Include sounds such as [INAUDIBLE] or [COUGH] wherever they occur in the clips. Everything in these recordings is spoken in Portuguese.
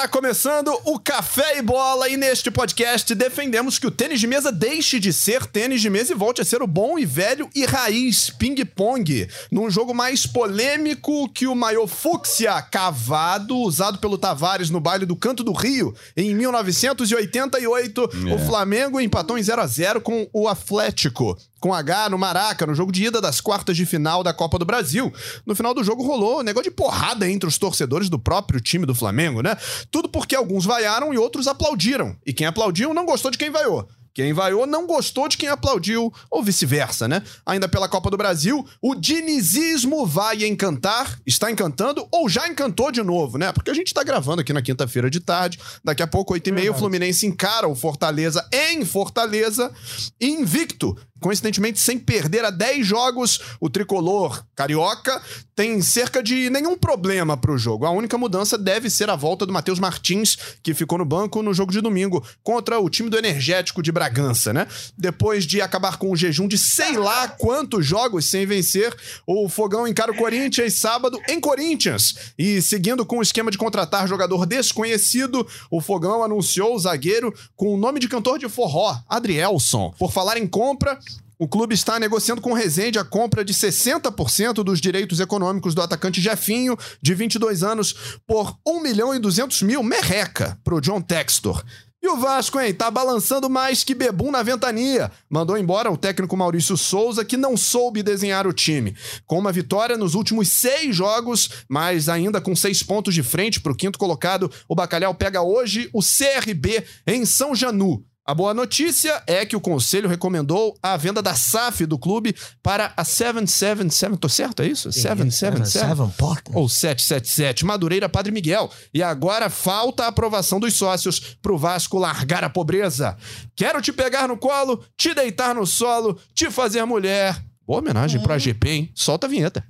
Tá começando o Café e Bola e neste podcast defendemos que o tênis de mesa deixe de ser tênis de mesa e volte a ser o bom e velho e raiz ping-pong, num jogo mais polêmico que o maior fúcsia cavado usado pelo Tavares no baile do Canto do Rio em 1988. É. O Flamengo empatou em 0 a 0 com o Atlético com H no Maraca, no jogo de ida das quartas de final da Copa do Brasil. No final do jogo rolou um negócio de porrada entre os torcedores do próprio time do Flamengo, né? Tudo porque alguns vaiaram e outros aplaudiram. E quem aplaudiu não gostou de quem vaiou. Quem vaiou não gostou de quem aplaudiu, ou vice-versa, né? Ainda pela Copa do Brasil, o dinizismo vai encantar, está encantando ou já encantou de novo, né? Porque a gente tá gravando aqui na quinta-feira de tarde, daqui a pouco, 8h30, o Fluminense encara o Fortaleza em Fortaleza, invicto, coincidentemente sem perder a 10 jogos, o tricolor carioca tem cerca de nenhum problema pro jogo. A única mudança deve ser a volta do Matheus Martins, que ficou no banco no jogo de domingo contra o time do Energético de Bragança, né? Depois de acabar com um jejum de sei lá quantos jogos sem vencer, o Fogão encara o Corinthians sábado em Corinthians. E seguindo com o esquema de contratar jogador desconhecido, o Fogão anunciou o zagueiro com o nome de cantor de forró, Adrielson. Por falar em compra, o clube está negociando com o Rezende a compra de 60% dos direitos econômicos do atacante Jefinho, de 22 anos, por 1 milhão e 200 mil merreca para o John Textor. E o Vasco, hein? Tá balançando mais que bebum na ventania. Mandou embora o técnico Maurício Souza, que não soube desenhar o time. Com uma vitória nos últimos seis jogos, mas ainda com seis pontos de frente para o quinto colocado, o Bacalhau pega hoje o CRB em São Janu. A boa notícia é que o conselho recomendou a venda da SAF do clube para a 777. Tô certo? É isso? 777? Seven Porta. Ou 777, Madureira Padre Miguel. E agora falta a aprovação dos sócios pro Vasco largar a pobreza. Quero te pegar no colo, te deitar no solo, te fazer mulher. Boa homenagem pra GP, hein? Solta a vinheta.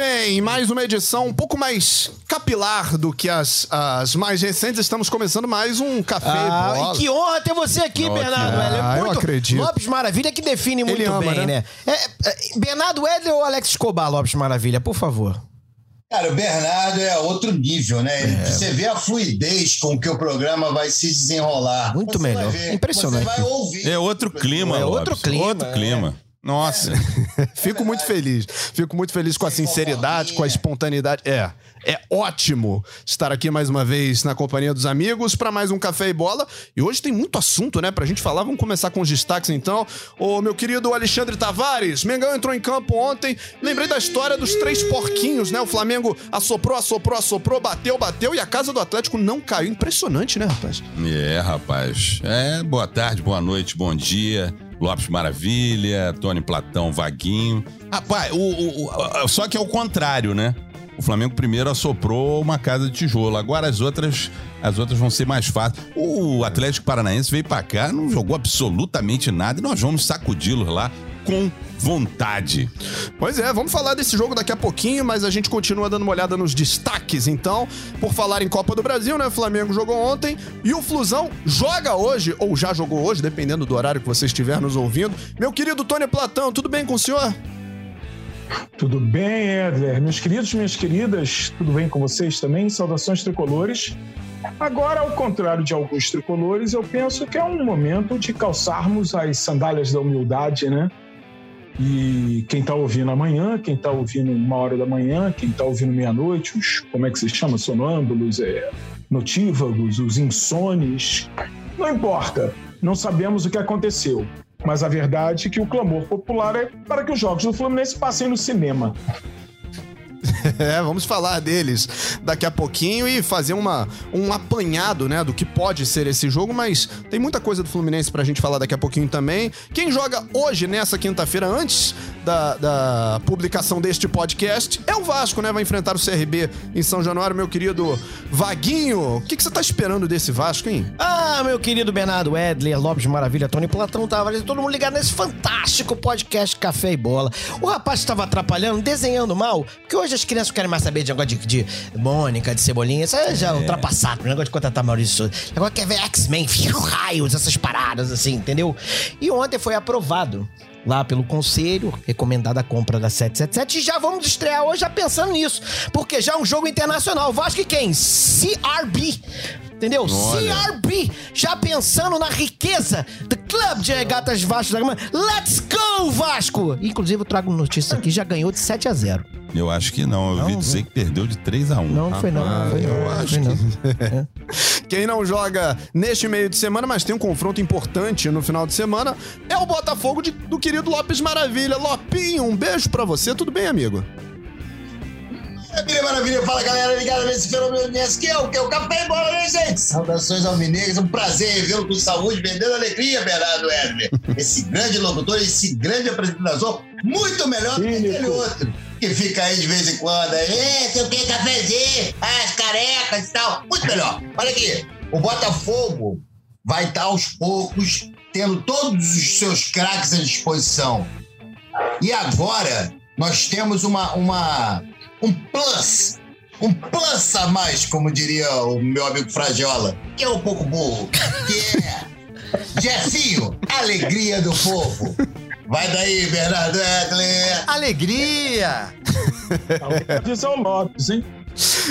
Bem, mais uma edição um pouco mais capilar do que as, as mais recentes. Estamos começando mais um Café Ah, Bola. e que honra ter você aqui, Ó, Bernardo. que- é Ah, eu muito- acredito. Lopes Maravilha que define muito ama, bem, né? né? É, é, Bernardo Edler ou Alex Escobar, Lopes Maravilha, por favor. Cara, o Bernardo é outro nível, né? Você vê a fluidez com que o programa vai se desenrolar. Muito Você vai melhor. ver, Impressionante. Você vai ouvir. É outro clima, É Lopes. outro clima, Outro é. clima. Nossa. [LAUGHS] Fico muito feliz. Fico muito feliz com a sinceridade, com a espontaneidade. É. É ótimo estar aqui mais uma vez na companhia dos amigos para mais um Café e Bola. E hoje tem muito assunto, né, pra gente falar. Vamos começar com os destaques então. O meu querido Alexandre Tavares, Mengão entrou em campo ontem. Lembrei da história dos três porquinhos, né? O Flamengo assoprou, assoprou, assoprou, bateu, bateu e a casa do Atlético não caiu. Impressionante, né, rapaz? É, rapaz. É, boa tarde, boa noite, bom dia. Lopes Maravilha, Tony Platão, Vaguinho. Rapaz, o, o- o- só que é o contrário, né? O Flamengo primeiro assoprou uma casa de tijolo. Agora as outras, as outras vão ser mais fáceis. O Atlético Paranaense veio pra cá, não jogou absolutamente nada e nós vamos sacudi-los lá com vontade. Pois é, vamos falar desse jogo daqui a pouquinho, mas a gente continua dando uma olhada nos destaques, então. Por falar em Copa do Brasil, né? O Flamengo jogou ontem e o Flusão joga hoje, ou já jogou hoje, dependendo do horário que você estiver nos ouvindo. Meu querido Tony Platão, tudo bem com o senhor? Tudo bem, Edler? Meus queridos, minhas queridas, tudo bem com vocês também? Saudações tricolores. Agora, ao contrário de alguns tricolores, eu penso que é um momento de calçarmos as sandálias da humildade, né? E quem tá ouvindo amanhã, quem tá ouvindo uma hora da manhã, quem tá ouvindo meia-noite, os, como é que se chama? Sonâmbulos, é, notívagos, os insones. Não importa, não sabemos o que aconteceu. Mas a verdade é que o clamor popular é para que os jogos do Fluminense passem no cinema. [LAUGHS] É, vamos falar deles daqui a pouquinho e fazer uma, um apanhado, né, do que pode ser esse jogo, mas tem muita coisa do Fluminense pra gente falar daqui a pouquinho também. Quem joga hoje, nessa quinta-feira, antes da, da publicação deste podcast é o Vasco, né? Vai enfrentar o CRB em São Januário, meu querido Vaguinho. O que, que você tá esperando desse Vasco, hein? Ah, meu querido Bernardo Edler, Lopes Maravilha, Tony Platão Tavares, todo mundo ligado nesse fantástico podcast Café e Bola. O rapaz estava atrapalhando, desenhando mal, porque hoje as crianças querem mais saber de negócio de, de Mônica, de Cebolinha, isso aí já é ultrapassado, o negócio de contratar Maurício Souza. Agora quer ver X-Men, [LAUGHS] raios, essas paradas assim, entendeu? E ontem foi aprovado lá pelo conselho, recomendada a compra da 777 e já vamos estrear hoje já pensando nisso, porque já é um jogo internacional. Vasco e quem? CRB. Entendeu? Olha. CRB, já pensando na riqueza do Clube de Regatas Vasco da Gama. Let's go, Vasco! Inclusive, eu trago notícia aqui, já ganhou de 7 a 0 Eu acho que não. Eu ouvi Não, dizer que perdeu de 3 a 1 Não, foi não. não foi não. eu não acho foi não. Quem não joga neste meio de semana, mas tem um confronto importante no final de semana, é o Botafogo de- do querido Lopes Maravilha. Lopinho, um beijo pra você. Tudo bem, amigo? Maravilha, maravilha. Fala, galera, ligada nesse fenômeno que é o que? O Café e Bola, né, gente? Saudações alvinegras. Um prazer revê-lo com saúde, vendendo alegria, Bernardo Edler. Esse grande locutor, esse grande apresentador, muito melhor do que aquele outro. Que fica aí de vez em quando. aí, É, sei o que, cafezinho, as carecas e tal. Muito melhor. Olha aqui. O Botafogo vai estar aos poucos tendo todos os seus craques à disposição. E agora nós temos uma, uma um plus, um plus a mais, como diria o meu amigo Frajola, que é um pouco burro, que é [LAUGHS] Jefinho, alegria do povo. Vai daí, Bernardo Edler. Alegria! Diz ao Lopes, hein?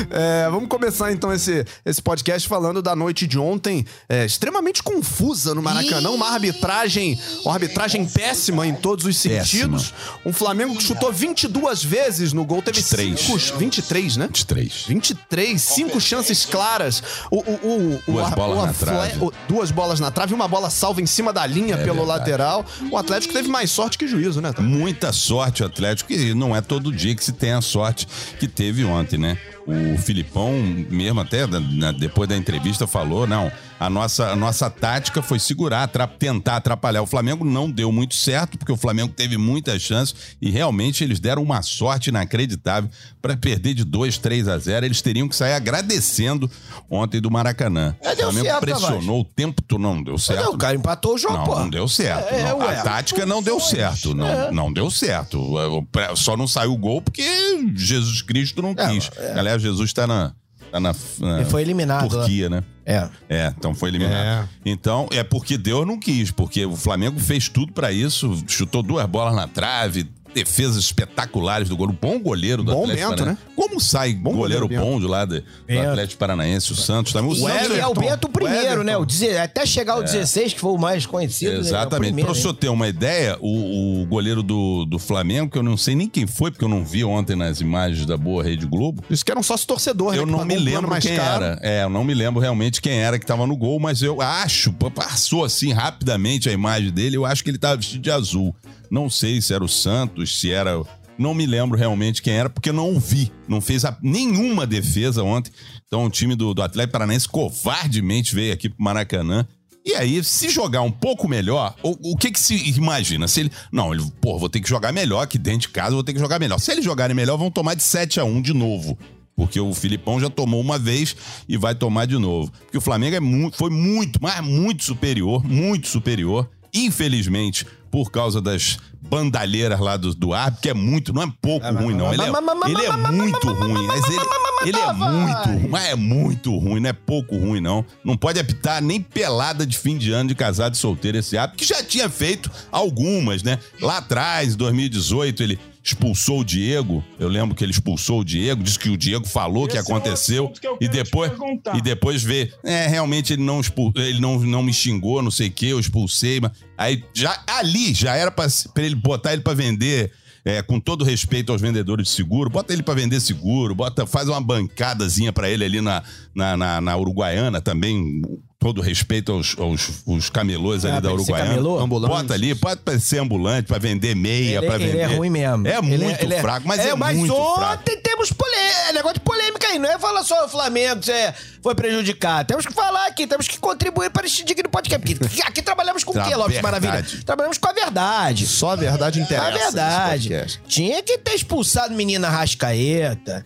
É, vamos começar então esse, esse podcast falando da noite de ontem, é, extremamente confusa no Maracanã, uma arbitragem, uma arbitragem péssima em todos os sentidos. Um Flamengo que chutou 22 vezes no gol, teve 23. 5, 23, né? De 3. 23, cinco chances claras. O, o, o, Duas bolas na trave. duas bolas na trave e uma bola salva em cima da linha pelo verdade. lateral. O Atlético teve mais sorte que juízo, né? Muita sorte o Atlético, e não é todo dia que se tem a sorte que teve ontem, né? O Filipão, mesmo até depois da entrevista, falou: não, a nossa, a nossa tática foi segurar, tentar atrapalhar. O Flamengo não deu muito certo, porque o Flamengo teve muitas chances e realmente eles deram uma sorte inacreditável para perder de 2, 3 a 0. Eles teriam que sair agradecendo ontem do Maracanã. É, o Flamengo certo, pressionou o tempo todo, não deu certo. Não, o cara empatou o jogo, Não, não deu certo. É, Não, ué. a tática não deu certo. Não, não deu certo. O- Só não saiu o gol porque Jesus Cristo não quis. Aliás, Jesus tá na. Tá na, na Ele foi eliminado, Turquia, né? É. É, então foi eliminado. Então, é porque Deus não quis, porque o Flamengo fez tudo pra isso, chutou duas bolas na trave, defesas espetaculares do goleiro, bom goleiro do Bom Atlético Bento, Paranaense. Como sai Bom goleiro, goleiro, bom de lá do. Atlético Paranaense, o Santos também. O E Santos é o Bento primeiro, o né? O até chegar o 16, que foi o mais conhecido. né? É Exatamente. Pra o senhor ter uma ideia, o, o goleiro do, do Flamengo, que eu não sei nem quem foi, porque eu não vi ontem nas imagens da boa Rede Globo. Isso que era um sócio torcedor, né? Eu que não me lembro mais quem caro. era. É, eu não me lembro realmente quem era que tava no gol, mas eu acho, passou assim rapidamente a imagem dele, eu acho que ele tava vestido de azul. Não sei se era o Santos, se era. Não me lembro realmente quem era, porque não vi. Não fez a- nenhuma defesa ontem. Então o time do, do Atlético Paranaense covardemente veio aqui pro Maracanã. E aí, se jogar um pouco melhor, o, o que que se imagina? Se ele. Não, ele, pô, vou ter que jogar melhor aqui dentro de casa, vou ter que jogar melhor. Se eles jogarem melhor, vão tomar de 7 a 1 de novo. Porque o Filipão já tomou uma vez e vai tomar de novo. Porque o Flamengo é mu- foi muito, mas muito superior, muito superior. Infelizmente, por causa das bandalheiras lá do, do árbitro, que é muito, não é pouco ruim, não. Ele é, ele é muito ruim, mas ele, ele é muito ruim, mas é muito ruim, não é pouco ruim, não. Não pode apitar nem pelada de fim de ano de casado e solteiro esse árbitro, que já tinha feito algumas, né? Lá atrás, em 2018, ele expulsou o Diego. Eu lembro que ele expulsou o Diego, disse que o Diego falou que Esse é um aconteceu. assunto que e depois e depois vê, é, realmente ele não expul- ele não, não me xingou, não sei o que, eu expulsei, mas aí já ali já era pra ele botar ele pra vender é, com todo respeito aos vendedores de seguro, bota ele pra vender seguro, bota, faz uma bancadazinha pra ele ali na, na, na, na Uruguaiana também, todo respeito aos, aos, aos camelôs ali Ah, da Uruguaiana. camelô? Ambulante. Bota ali, pode ser ambulante pra vender meia, Ele, pra ele vender. é ruim mesmo. É Ele muito ele fraco, mas é, muito ontem fraco. temos polê- negócio de polêmica aí. Não é falar só o Flamengo que é, foi prejudicado. Temos que falar aqui, temos que contribuir para este digno podcast. Porque aqui trabalhamos com o Tra- quê, Lopes. Maravilha? Trabalhamos com a verdade. Só a verdade interessa. A verdade. Tinha que ter expulsado menina Rascaeta.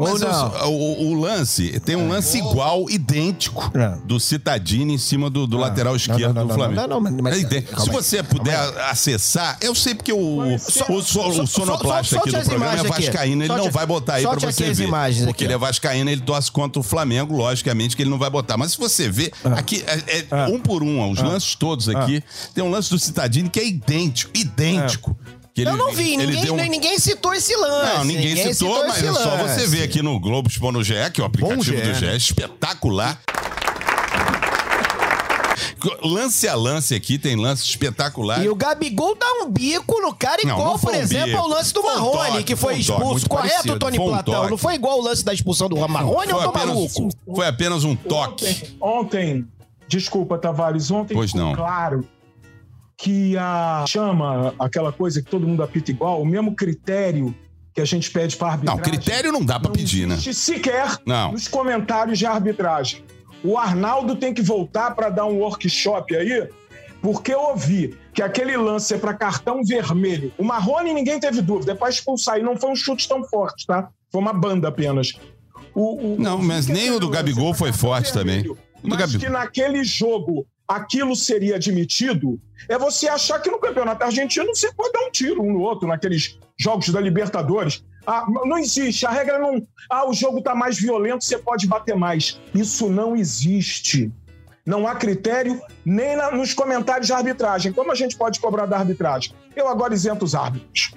Ou Mas não. o, o lance, tem um lance igual, idêntico, É. do Citadini em cima do, do lateral esquerdo não, não, do não, Flamengo. não, não, mas- É Se você puder acessar, eu sei porque o, o, Só- o, o só- sonoplasta aqui do programa é vascaíno, ele não vai botar aí pra você ver. porque ele é vascaíno, ele torce contra o Flamengo, logicamente que ele não vai botar. Mas se você vê, Ah. aqui é, é um por um, os lances todos aqui, tem um lance do Citadini que é idêntico, idêntico. Que ele- Eu não vi, ele ninguém, deu um- nem- ninguém citou esse lance. não, ninguém, citou, mas esse é só você ver aqui no Globo Expondo GE, que é o aplicativo do GE, né? espetacular. Lance a lance aqui, tem lance espetacular. E o Gabigol dá um bico no cara, Não, igual, não foi por um exemplo, bico. ao lance do Marrone, toque, que foi foi um toque, expulso. Correto, parecido, Tony um Platão? toque. Não foi igual o lance da expulsão do Marrone ou apenas, maluco? foi apenas um toque. Ontem, ontem, desculpa, Tavares, ontem Pois ficou não. claro que a chama, aquela coisa que todo mundo apita igual, o mesmo critério que a gente pede para Não, arbitragem. critério não dá não pedir, né? existe sequer Não. nos comentários de arbitragem. O Arnaldo tem que voltar para dar um workshop aí, porque eu ouvi que aquele lance é para cartão vermelho. O Marrone ninguém teve dúvida, é para expulsar. E não foi um chute tão forte, tá? Foi uma banda apenas. O- o- Não, o- mas nem o do Gabigol é foi forte também. vermelho, do Mas Gabigol- que naquele jogo aquilo seria admitido, é você achar que no campeonato argentino você pode dar um tiro um no outro, naqueles jogos da Libertadores. Ah, não existe, a regra não. Ah, o jogo tá mais violento, você pode bater mais. Isso não existe. Não há critério nem na- nos comentários de arbitragem. Como a gente pode cobrar da arbitragem? Eu agora isento os árbitros.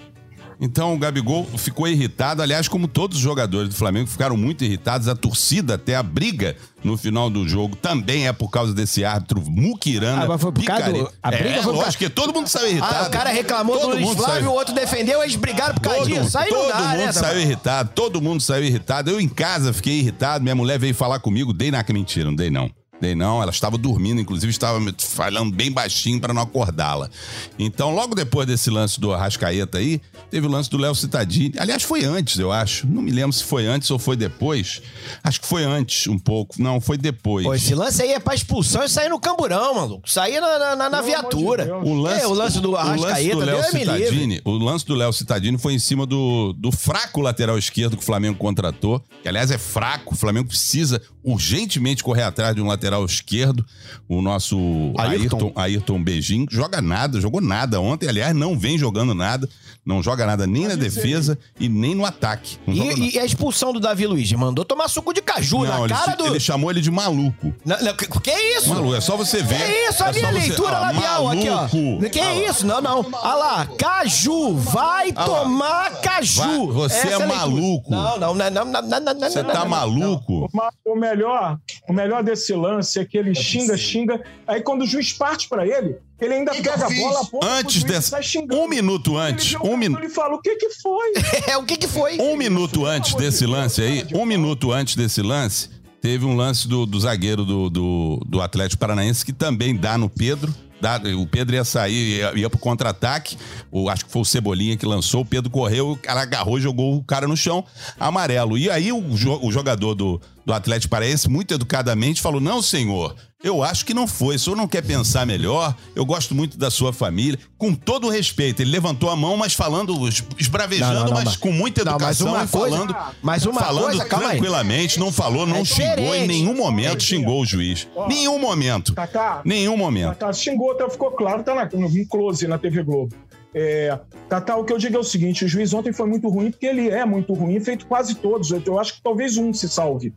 Então o Gabigol ficou irritado, aliás, como todos os jogadores do Flamengo ficaram muito irritados, a torcida até a briga no final do jogo também é por causa desse árbitro Mukirana. Ah, mas foi por causa do- a briga é, foi por lógico causa- que todo mundo saiu irritado. Ah, o cara reclamou Todo do Luiz Flávio, saiu- o outro defendeu, eles brigaram por causa Todo, disso. Aí todo não dá, mundo né? saiu irritado, todo mundo saiu irritado. Eu em casa fiquei irritado, minha mulher veio falar comigo, dei na mentira, não dei não. Dei não, ela estava dormindo, inclusive estava me falando bem baixinho para não acordá-la. Então, logo depois desse lance do Arrascaeta aí, teve o lance do Léo Cittadini. Aliás, foi antes, eu acho. Não me lembro se foi antes ou foi depois. Acho que foi antes um pouco. Não, foi depois. Pô, esse lance aí é pra expulsão e sair no camburão, maluco. Sair na, na, na- na de viatura. Deus. O lance, É, o lance do o lance Arrascaeta, do Léo. Cittadini, o lance do Léo Cittadini foi em cima do, do fraco lateral esquerdo que o Flamengo contratou, que aliás é fraco, o Flamengo precisa urgentemente correr atrás de um lateral esquerdo. O nosso Ayrton. Ayrton, Ayrton Beijing joga nada, jogou nada ontem, aliás, não vem jogando nada, não joga nada nem na defesa e nem no ataque. E, e a expulsão do Davi Luiz? Mandou tomar suco de caju Não, na ele, cara do. ele chamou ele de maluco. Não, não, que, que isso? Maluco, é só você ver. Que isso? A É minha só você- leitura Ah, labial aqui, ó. Que isso? Não, não. Olha lá. Caju. Vai lá. tomar caju. Vai, você Essa é a leitura. maluco. Não, não, não, não, não, não, não, não, Você não, tá maluco? O melhor, o melhor desse lance é que ele xinga, xinga. Aí quando o juiz parte pra ele, ele ainda Que que eu pega a fiz? bola, aponta Antes dessa. Um minuto antes. Um minuto. Ele fala, o que que foi? [LAUGHS] É, o que que foi? Um minuto antes desse lance aí, um minuto antes desse lance, teve um lance do, do zagueiro do, do, do Atlético Paranaense que também dá no Pedro. Dá- o Pedro ia sair, ia, ia pro contra-ataque. O- Acho que foi o Cebolinha que lançou. O Pedro correu, o cara agarrou e jogou o cara no chão, amarelo. E aí o, o jogador do, do Atlético Paranaense, muito educadamente, falou: Não, senhor, eu acho que não foi. O senhor não quer pensar melhor? Eu gosto muito da sua família. Com todo o respeito, ele levantou a mão, mas falando, es- esbravejando, Não, não, não, mas mas- com muita Não, mas educação uma e coisa- falando, mas uma falando coisa, calma aí. tranquilamente, não falou, não É xingou em nenhum momento, É xingou o juiz. Nenhum momento. Tatá, Nenhum momento. Tatá xingou, até ficou claro, tá na, no close na TV Globo. É, Tatá, o que eu digo é o seguinte: o juiz ontem foi muito ruim, porque ele é muito ruim, feito quase todos. Eu, eu acho que talvez um se salve.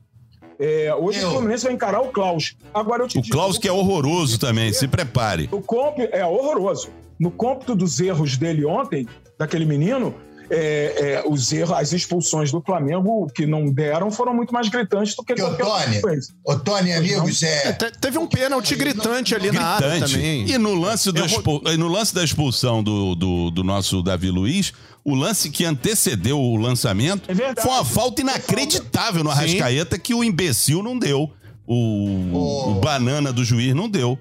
É, hoje Eu. o Fluminense vai encarar o Klaus. Agora eu te O digo, Klaus que é horroroso também, se prepare. No cômputo, é horroroso. No cômputo dos erros dele ontem, daquele menino, é, é, os erros, as expulsões do Flamengo que não deram foram muito mais gritantes do que Que o qualquer Tony, coisa. ô Tony, amigos, é. Te- Teve um pênalti gritante ali na área também. E no lance, do e no lance da expulsão do, do, do nosso Davi Luiz, o lance que antecedeu o lançamento É verdade. foi uma falta inacreditável no Arrascaeta que o imbecil não deu. O, Oh. o banana do juiz não deu.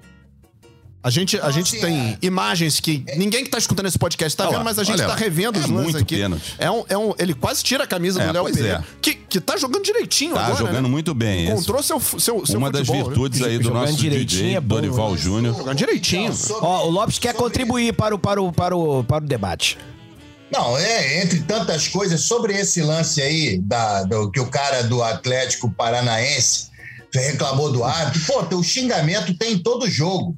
A gente, a gente assim, tem imagens que ninguém que tá escutando esse podcast tá Olha vendo, mas a gente tá lá. revendo os É lances muito aqui. pênalti. É um, é um, ele quase tira a camisa É, do Léo pois Pereira. é. Que, que tá jogando direitinho Tá agora, jogando né? muito bem. Encontrou seu, seu, seu Uma das futebol, né? virtudes aí do Jogando nosso direitinho DJ é bom, Dorival né? Júnior. Jogando direitinho. Sobre- Ó, o Lopes quer contribuir para o, para o, para o, para o debate. Não, é, entre tantas coisas, sobre esse lance aí, da, do, que o cara do Atlético Paranaense reclamou do árbitro, pô, o xingamento tem em todo jogo.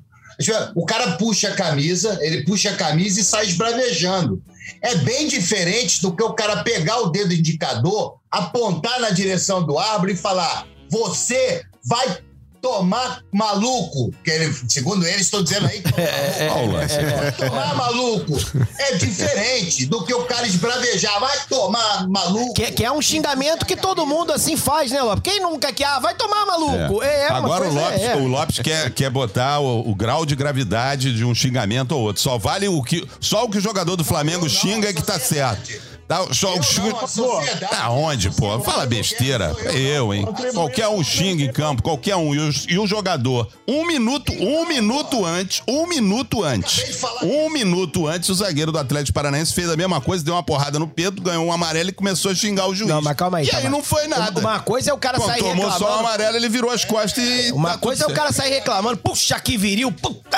O cara puxa a camisa, ele puxa a camisa e sai esbravejando. É bem diferente do que o cara pegar o dedo indicador, apontar na direção do árbitro e falar: você vai tomar maluco. Que ele, segundo eles, estão dizendo aí que [LAUGHS] Paula. Vai tomar maluco. É diferente do que o cara esbravejar. Vai tomar maluco. Que, que é um xingamento que todo mundo assim faz, né, Lopes? Quem nunca quer? Ah, vai tomar, maluco. É, é uma Agora o coisa- Lopes, é. o Lopes quer, quer botar o, o grau de gravidade de um xingamento ou outro. Só vale o que. Só o que o jogador do Flamengo Não, não, xinga é que tá certo. Tá, só o Eu xinga- não, a sociedade. Aonde, pô? Fala besteira. Eu, hein? Qualquer um xinga em campo, qualquer um. E o, e o jogador, um minuto, um minuto antes, um minuto antes, um minuto antes, o zagueiro do Atlético Paranaense fez a mesma coisa, deu uma porrada no Pedro, ganhou um amarelo e começou a xingar o juiz. Não, mas calma aí. E calma aí não foi nada. Uma coisa é o cara sair tomou reclamando. só o amarelo, ele virou as costas e. Uma tá coisa é o cara sair reclamando, puxa que viril, puta.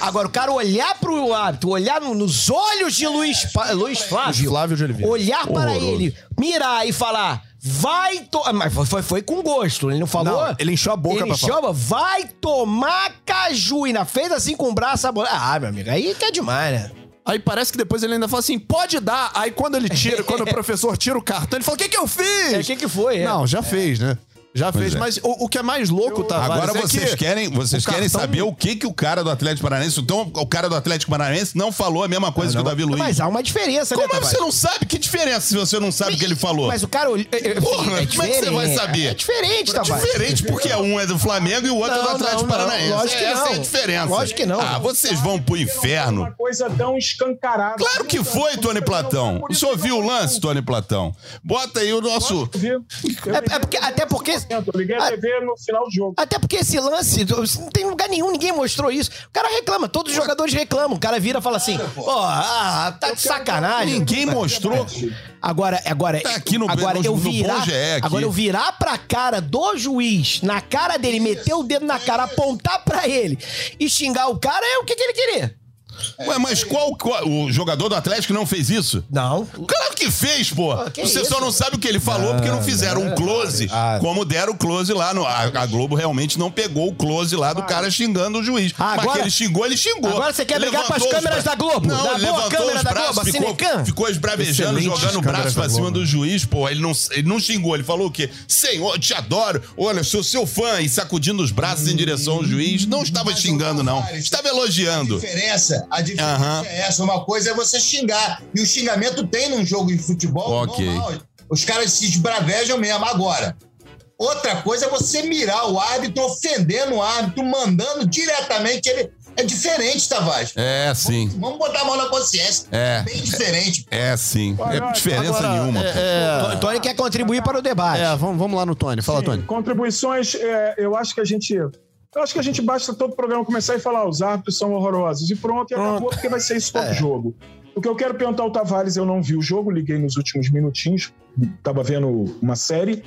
Agora, o cara olhar pro árbitro, olhar no- nos olhos de Luiz, Pa- Luiz Flávio, Flávio de Oliveira. Olhar para Horroroso. ele, mirar e falar, vai tomar. Mas foi, foi, foi com gosto, ele não falou? Não, ele encheu a boca Ele pra encheu a boca, vai tomar caju. E ainda fez assim com o braço, a bola. Ah, meu amigo, aí que é demais, né? Aí parece que depois ele ainda fala assim, pode dar. Aí quando ele tira, quando o [LAUGHS] professor tira o cartão, ele fala, o que que eu fiz? É, o que que foi? é? Não, já fez, né? Já Pois fez. é. Mas o, o que é mais louco, Tavares, Agora é vocês que querem, vocês o querem cartão- saber o que que o cara do Atlético Paranaense, então o cara do Atlético Paranaense não falou a mesma coisa que o Davi Luiz. Mas há uma diferença, Como né, é que Tavares? você não sabe? Que diferença se você não sabe o que ele falou? Mas o cara... é- é- Porra, é como é que você vai diferente. saber? É diferente, É Tavares. diferente porque um é do Flamengo e o outro é do Não, Atlético não, não. Paranaense. Lógico que Essa não. é a diferença. Lógico que não. Ah, vocês vão pro inferno. Uma coisa tão escancarada. Claro que foi, Tony Platão. O senhor viu o lance, Tony Platão? Bota aí o nosso... É- é porque- até porque- Eu liguei a TV no final do jogo. Até porque esse lance, não tem lugar nenhum, ninguém mostrou isso. O cara reclama, todos os jogadores reclamam. O cara vira e fala assim: Ó, ah, tá de sacanagem. Ninguém mostrou. Agora, agora, Tá aqui no- agora no- eu virar, aqui. agora eu virar pra cara do juiz, na cara dele, meter o dedo na cara, apontar pra ele e xingar o cara, é o que, que ele queria. Ué, mas qual, qual- O jogador do Atlético não fez isso? Não. Claro que fez, pô. que Você isso? só não sabe o que ele falou porque não fizeram um close, Ah. como deram o close lá. No, a, a Globo realmente não pegou o close lá do cara xingando o juiz. Ah, Mas agora- que ele xingou, ele xingou. Agora você quer brigar com as câmeras da Globo? Não, Da boa levantou câmera os da braços, Globo, a ficou, Cinecan? ficou esbravejando, Excelentes jogando o braço pra da cima Globo. do juiz, pô. Ele não, ele não xingou, ele falou o quê? Senhor, te adoro. Olha, sou seu fã. E sacudindo os braços em direção ao juiz. Não estava xingando, não. Estava A elogiando. diferença, a diferença Aham. é essa. Uma coisa é você xingar. E o xingamento tem num jogo de futebol Ok. normal. Os caras se esbravejam mesmo. Agora, outra coisa é você mirar o árbitro, ofendendo o árbitro, mandando diretamente ele. É diferente, Tavares. É, sim. Vamos botar a mão na consciência. É. Bem diferente. É, sim. É diferença Agora, nenhuma. É, O Tony quer contribuir para o debate. é, vamos, vamos lá no Tony. Fala, Sim, Tony. Contribuições, é, eu acho que a gente. Eu acho que a gente basta todo programa começar e falar, os árbitros são horrorosos. E pronto, e acabou, porque vai ser isso todo jogo. O que eu quero perguntar ao Tavares, eu não vi o jogo, liguei nos últimos minutinhos, estava vendo uma série,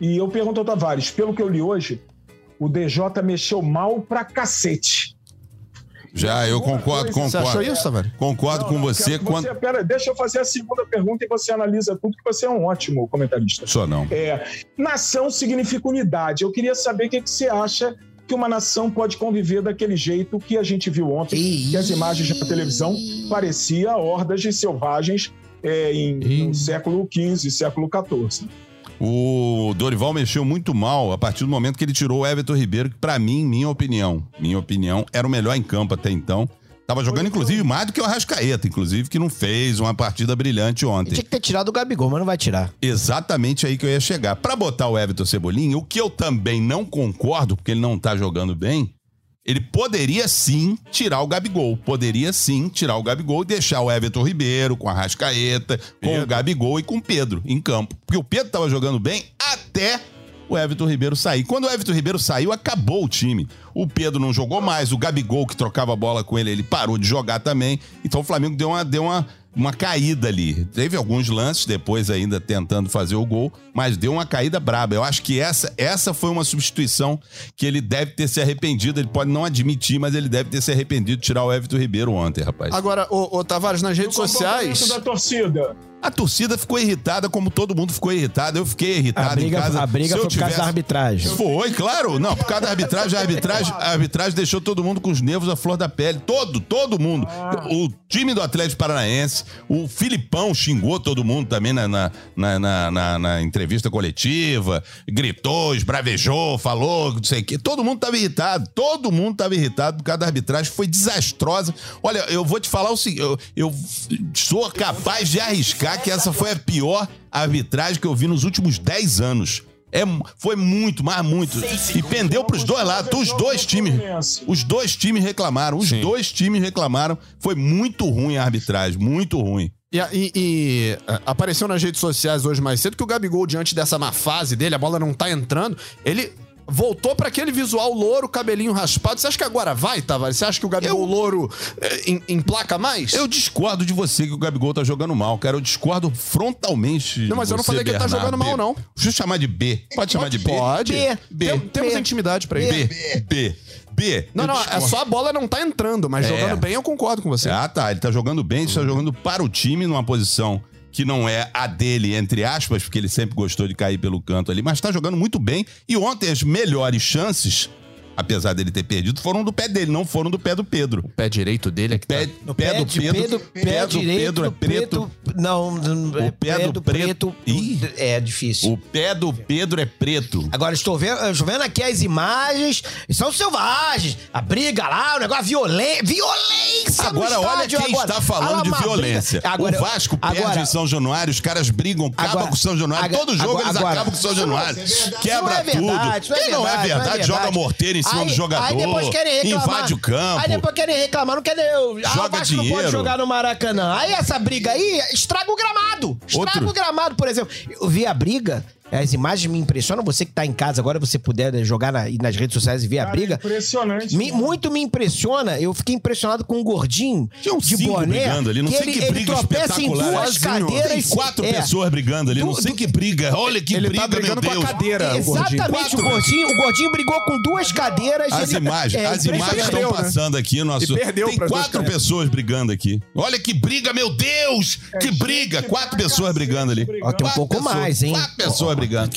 e eu pergunto ao Tavares, pelo que eu li hoje, o DJ mexeu mal pra cacete. Já, eu concordo, Você achou concordo. isso, Tavares? Concordo Não, com não, você quando. Pera, deixa eu fazer a segunda pergunta e você analisa tudo, que você é um ótimo comentarista. Só não. É, nação significa unidade. Eu queria saber o que, que você acha que uma nação pode conviver daquele jeito que a gente viu ontem, que as imagens na televisão parecia hordas de selvagens é, em, no século XV, século XIV. O Dorival mexeu muito mal a partir do momento que ele tirou o Everton Ribeiro, que pra mim, minha opinião, minha opinião, era o melhor em campo até então. Tava jogando, inclusive, mais do que o Arrascaeta, inclusive, que não fez uma partida brilhante ontem. Tinha que ter tirado o Gabigol, mas não vai tirar. Exatamente aí que eu ia chegar. Pra botar o Everton Cebolinha, o que eu também não concordo, porque ele não tá jogando bem, ele poderia sim tirar o Gabigol. Poderia sim tirar o Gabigol e deixar o Everton Ribeiro com a Rascaeta, com o Gabigol e com o Pedro em campo. Porque o Pedro tava jogando bem até o Everton Ribeiro sair. Quando o Everton Ribeiro saiu, acabou o time. O Pedro não jogou mais, o Gabigol, que trocava a bola com ele, ele parou de jogar também. Então o Flamengo deu uma, deu uma, uma caída ali. Teve alguns lances depois ainda tentando fazer o gol, mas deu uma caída braba. Eu acho que essa, essa foi uma substituição que ele deve ter se arrependido. Ele pode não admitir, mas ele deve ter se arrependido de tirar o Everton Ribeiro ontem, rapaz. Agora, ô, ô Tavares, nas redes O sociais. da torcida. A torcida ficou irritada, como todo mundo ficou irritado. Eu fiquei irritado A briga, em casa. a briga foi por causa tivesse- da arbitragem. Foi, claro. Não, por causa da arbitragem, a arbitragem, a arbitragem deixou todo mundo com os nervos à flor da pele. Todo, todo mundo. O time do Atlético Paranaense, o Filipão xingou todo mundo também na, na, na, na- na- entrevista coletiva, gritou, esbravejou, falou, não sei o quê. Todo mundo tava irritado. Todo mundo tava irritado por causa da arbitragem. Foi desastrosa. Olha, eu vou te falar o seguinte: eu, eu sou capaz de arriscar que essa foi a pior arbitragem que eu vi nos últimos 10 anos. É, foi muito, mas muito. E pendeu pros dois lados. Os dois times. Os dois times reclamaram. Os dois times reclamaram. Foi muito ruim a arbitragem. Muito ruim. E, e- e, apareceu nas redes sociais hoje mais cedo que o Gabigol, diante dessa má fase dele, a bola não tá entrando, ele voltou pra aquele visual louro, cabelinho raspado. Você acha que agora vai, Tavares? Você acha que o Gabigol Eu- louro é, em- emplaca mais? Eu discordo de você que o Gabigol tá jogando mal, cara. Eu discordo frontalmente. Não, mas de eu não falei que ele tá jogando mal, não. Deixa eu chamar de B. Pode chamar de B? Pode. B. B. Tem- temos B. intimidade pra isso. B. B. B. Não, Eu não, é discordo. só a bola não tá entrando, mas É. jogando bem eu concordo com você. Ah, tá. Ele tá jogando bem, ele tá jogando para o time numa posição que não é a dele, entre aspas, porque ele sempre gostou de cair pelo canto ali, mas tá jogando muito bem. E ontem as melhores chances, apesar dele ter perdido, foram do pé dele, não foram do pé do Pedro. O pé direito dele é que Pé, tá... pé do de Pedro, pé, do direito, Pedro é preto. Não, o pé do preto- Ih. É difícil. O pé do Pedro é preto. Agora, estou vendo, estou vendo aqui as imagens. São selvagens. A briga lá, o negócio violência. Violência! Agora, olha quem agora. está falando de violência. Agora, o Vasco perde agora, em São Januário, os caras brigam, acabam com o São Januário. Todo jogo eles acabam com o São é Januário. Quebra é tudo. é Quem não é verdade, é joga morteiro em cima Aí- do jogador. Aí depois querem reclamar. Invade o campo. Aí depois querem reclamar, não querem. Ah, Joga não dinheiro. pode jogar no Maracanã. Aí essa briga aí estraga o gramado. Estraga Outro- o gramado, por exemplo. Eu vi a briga. As imagens me impressionam. Você que tá em casa agora, você puder né, jogar na- nas redes sociais e ver a Cara, briga. Impressionante. Me- muito me impressiona. Eu fiquei impressionado com um gordinho Tinha uns de boné. brigando ali, não sei ele, que ele briga tropeça em duas cadeiras. Tem quatro é. pessoas brigando ali, não sei que briga. Olha que Ele briga, tá brigando meu com a Deus. cadeira, o gordinho. Exatamente, o gordinho, o gordinho brigou com duas cadeiras. As ele- imagens, é, as imagens estão né? passando aqui. Nosso... Perdeu Tem quatro pessoas brigando aqui. Olha que briga, meu Deus! Que briga! Quatro pessoas brigando ali. Tem um pouco mais, hein? Quatro pessoas brigando. [LAUGHS]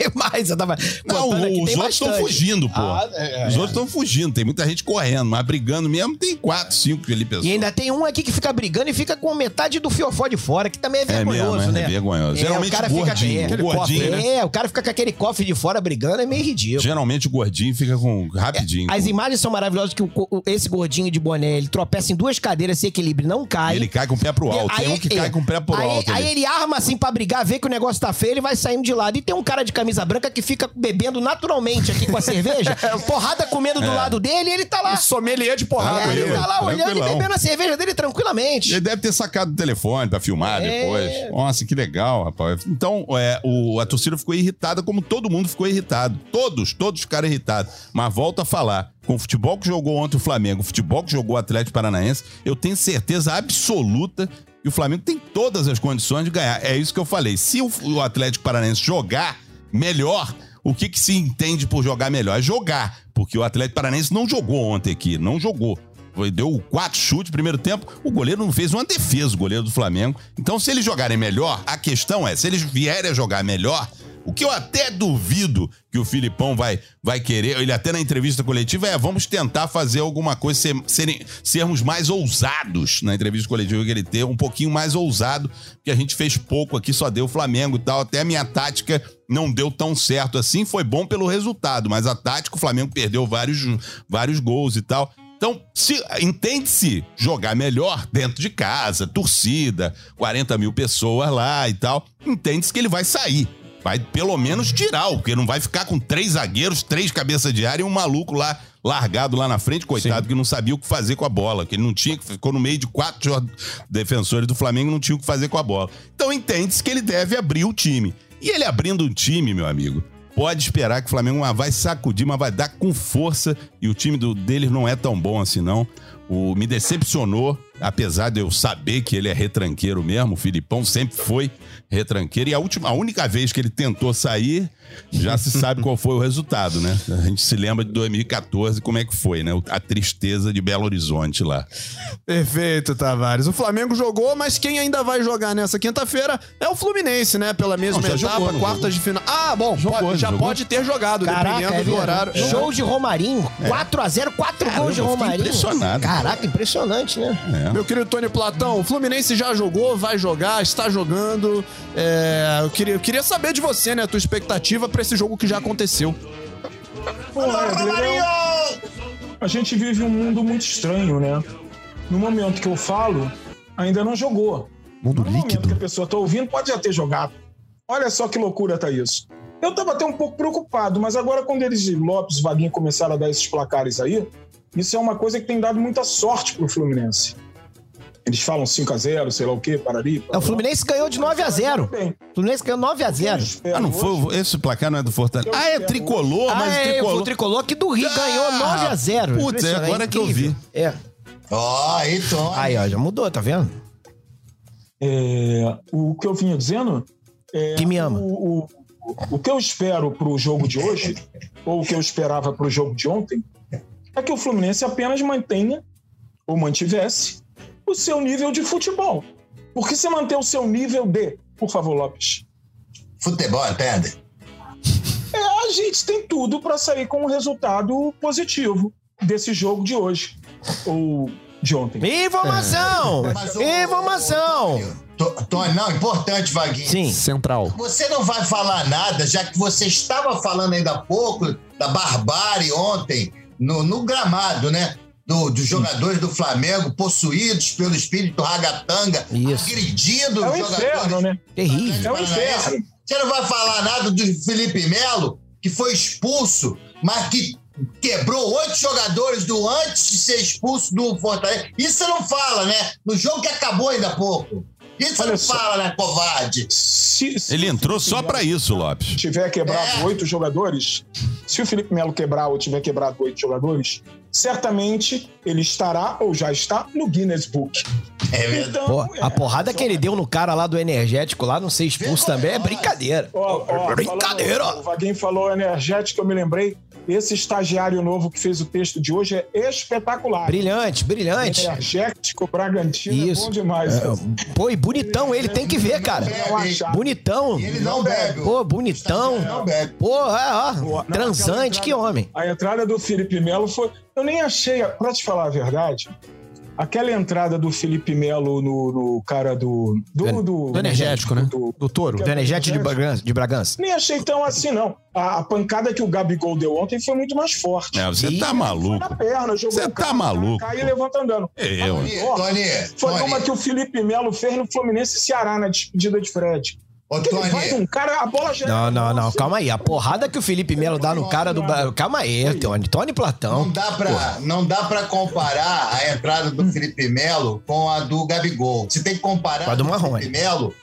É mais, eu tava Não, aqui, os outros estão fugindo, pô. Ah, é, os outros estão fugindo. Tem muita gente correndo, mas brigando mesmo tem quatro, cinco ali pessoas. E ainda tem um aqui que fica brigando e fica com metade do fiofó de fora, que também é É vergonhoso, mesmo, é, né? é vergonhoso. É, Geralmente o cara gordinho. Fica, Aquele gordinho, cofre, né? É, o cara fica com aquele cofre de fora brigando, é meio ridículo. Geralmente o gordinho fica com rapidinho. As com- imagens são maravilhosas que o- o- esse gordinho de boné, ele tropeça em duas cadeiras, se equilibra, não cai. Ele cai com o pé pro alto. Tem um que é, cai com o pé pro aí, alto. Aí ele arma assim pra brigar, vê que o negócio tá feio, ele vai saindo de lado. E tem um cara de camisa branca que fica bebendo naturalmente aqui com a cerveja, [LAUGHS] porrada comendo do lado dele, e ele tá lá. Sommelier de porrada. É, ele tá lá olhando e bebendo a cerveja dele tranquilamente. Ele deve ter sacado o telefone pra filmar É. depois. Nossa, que legal, rapaz. Então, é, o, a torcida ficou irritada, como todo mundo ficou irritado. Todos, todos ficaram irritados. Mas volto a falar. Com o futebol que jogou ontem o Flamengo, o futebol que jogou o Atlético Paranaense, eu tenho certeza absoluta que o Flamengo tem todas as condições de ganhar. É isso que eu falei. Se o, Atlético Paranaense jogar melhor, o que, que se entende por jogar melhor? É jogar. Porque o Atlético Paranaense não jogou ontem aqui, não jogou. Deu quatro chutes no primeiro tempo. O goleiro não fez uma defesa, o goleiro do Flamengo. Então, se eles jogarem melhor, a questão é: se eles vierem a jogar melhor, o que eu até duvido que o Filipão vai, vai querer, ele até na entrevista coletiva, é: vamos tentar fazer alguma coisa, ser- serem- sermos mais ousados na entrevista coletiva que ele teve, um pouquinho mais ousado, porque a gente fez pouco aqui, só deu o Flamengo e tal. Até a minha tática não deu tão certo assim, foi bom pelo resultado, mas a tática, o Flamengo perdeu vários, vários gols e tal. Então, se entende-se jogar melhor dentro de casa, torcida, 40 mil pessoas lá e tal, entende-se que ele vai sair. Vai pelo menos tirar, porque não vai ficar com três zagueiros, três cabeças de área e um maluco lá largado lá na frente, coitado, que não sabia o que fazer com a bola, que ele não tinha, que ficou no meio de quatro defensores do Flamengo, não tinha o que fazer com a bola. Então entende-se que ele deve abrir o time. E ele abrindo um time, meu amigo, pode esperar que o Flamengo mas vai sacudir, mas vai dar com força. E o time do, deles não é tão bom assim, não. O, me decepcionou, apesar de eu saber que ele é retranqueiro mesmo. O Filipão sempre foi retranqueiro. E a, última, a única vez que ele tentou sair, já se sabe qual foi o resultado, né? A gente se lembra de 2014, como é que foi, né? A tristeza de Belo Horizonte lá. Perfeito, Tavares. O Flamengo jogou, mas quem ainda vai jogar nessa quinta-feira é o Fluminense, né? Pela mesma Não, etapa, jogou, quartas de final. Ah, bom, Jogou, pode- já jogou. pode ter jogado, Caraca, dependendo é do horário. Show de Romarinho. 4x0, 4 Caramba, gols de Romarinho. impressionado. Caraca, impressionante, né? Meu querido Tony Platão, o Fluminense já jogou, vai jogar, está jogando. É, eu, queria, eu queria saber de você, né? A tua expectativa pra esse jogo que já aconteceu. Eu- a gente vive um mundo muito estranho, né? No momento que eu falo, ainda não jogou. Mundo No momento que a pessoa tá ouvindo, pode já ter jogado. Olha só que loucura tá isso. Eu tava até um pouco preocupado, mas agora quando eles, Lopes e Vaguinho, começaram a dar esses placares aí, isso é uma coisa que tem dado muita sorte pro Fluminense. Eles falam 5x0, sei lá o quê, parari. É, o Fluminense ganhou de 9 a 0 Bem, O Fluminense ganhou 9 a 0 Ah, não foi? Esse placar não é do Fortaleza. Ah, é tricolor, Ah, mas é, tricolor. o tricolor aqui do Rio Ah, ganhou 9 a 0 putz, é agora que eu vi. É. Ó, aí, Tony. Aí, ó, já mudou, tá vendo? é, o que eu vinha dizendo é, Que me ama. O, o, o que eu espero pro jogo de hoje, ou o que eu esperava pro jogo de ontem, é que o Fluminense apenas mantenha ou mantivesse o seu nível de futebol. Porque se manter o seu nível de, por favor, Lopes, Futebol, entende? é, a gente tem tudo para sair com um resultado positivo desse jogo de hoje ou de ontem. Informação! O- Informação! To- Tony, não, importante, Vaguinho. Sim. Central. Você não vai falar nada, já que você estava falando ainda há pouco da barbárie ontem no, no gramado, né? Do- dos jogadores do Flamengo possuídos pelo espírito ragatanga, Isso. agredindo É os o jogadores. inferno, né? Terrível. É o inferno. Você não vai falar nada do Felipe Melo, que foi expulso, mas que quebrou oito jogadores do antes de ser expulso do Fortaleza. Isso você não fala, né? No jogo que acabou ainda há pouco. Isso você Olha não só. fala, né, covarde? Se- se Ele entrou só pra isso, Lopes. tiver quebrado É. oito jogadores, se o Felipe Melo quebrar ou tiver quebrado oito jogadores, certamente ele estará ou já está no Guinness Book. É verdade. Então, Pô, é, a porrada que ele deu no cara lá do energético, lá, não ser expulso também, é brincadeira. Ó, ó, Brincadeira. falando- O Vaguinho falou energético, eu me lembrei. Esse estagiário novo que fez o texto de hoje é espetacular. Brilhante, brilhante. Energético, Bragantino, Isso. é bom demais. Pô, e bonitão ele, tem que ver, cara. Bonitão. E ele não bebe. Pô, bonitão. Não bebe. Pô, é, ó, Não, transante, que homem. A entrada do Felipe Melo foi. Eu nem achei, pra te falar a verdade, aquela entrada do Felipe Melo no, no cara do. Do, do, Do energético, né? do- Do touro. Do energético de Bragança. De Bragança. nem achei tão assim, não. A, a pancada que o Gabigol deu ontem foi muito mais forte. É, você tá Foi na maluco. perna, jogou Você o tá maluco. Caiu e levanta andando. Eu. Tony, Ó, Tony, Foi Tony, uma que o Felipe Melo fez no Fluminense e Ceará na despedida de Fred. Ô, Que Tony, vai um cara, a bola já Não, não, não, Nossa, calma aí. A porrada que o Felipe Melo dá no cara do. Calma aí, Tony. Tony Platão. não dá, pra, não dá pra comparar a entrada do Felipe Melo com a do Gabigol. Você tem que comparar Com a do Marrone. Felipe Melo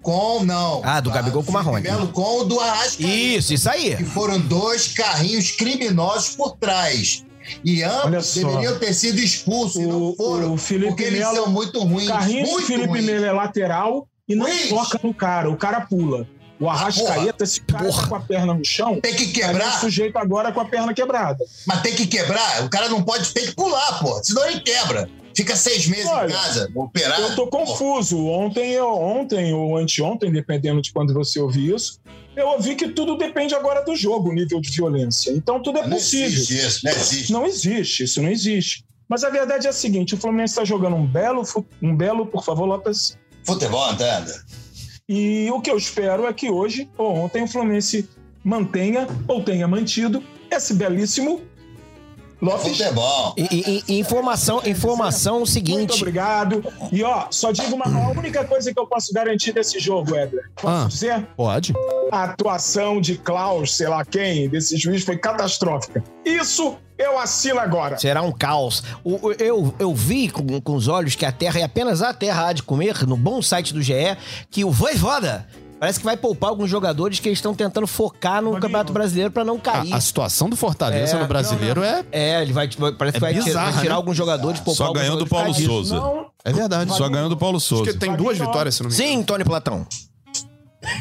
com, não. Ah, do Gabigol com o Felipe Marrone. Melo com o do Arrascaeta. Isso, isso aí. que foram dois carrinhos criminosos por trás. E ambos deveriam ter sido expulsos e não O- foram. o Felipe porque eles Melo- são muito O ruins. carrinho do muito Felipe ruins. Melo é lateral e não toca no cara. O cara pula. O Arrascaeta, se o cara Porra. tá com a perna no chão, Tem que é quebrar, sujeito agora com a perna quebrada. mas tem que quebrar. O cara não pode ter que pular, pô. Senão ele quebra. Fica seis meses Olha, em casa, operado. Eu tô confuso. Ontem, eu, ontem ou anteontem, dependendo de quando você ouvir isso, eu ouvi que tudo depende agora do jogo, o nível de violência. Então tudo é Não possível. existe isso, não existe. Não existe, isso não existe. Mas a verdade é a seguinte: o Fluminense está jogando um belo, um belo, por favor, Lopes. Futebol, entende? E o que eu espero é que hoje ou ontem o Fluminense mantenha ou tenha mantido esse belíssimo Lopes. Futebol. E, e- e informação, informação Muito seguinte. obrigado. E ó, só digo uma a única coisa que eu posso garantir desse jogo, Edler. Posso Ah. dizer? Pode. A atuação de Klaus, sei lá quem, desse juiz foi catastrófica. Isso eu assino agora. Será um caos. O- eu, eu vi com, com os olhos que a terra, e apenas a terra há de comer, no bom site do GE, que o Voivoda Parece que vai poupar alguns jogadores que eles estão tentando focar no. Campeonato Brasileiro pra não A, cair. a situação do Fortaleza É, no brasileiro é, É, ele vai. Parece que vai, vai tirar né? alguns jogadores, poupar Só ganhou do Paulo. Souza. Não, é verdade. Só ganhou do Paulo Acho Souza. que tem duas vitórias, se não me engano. Sim, Tony Platão.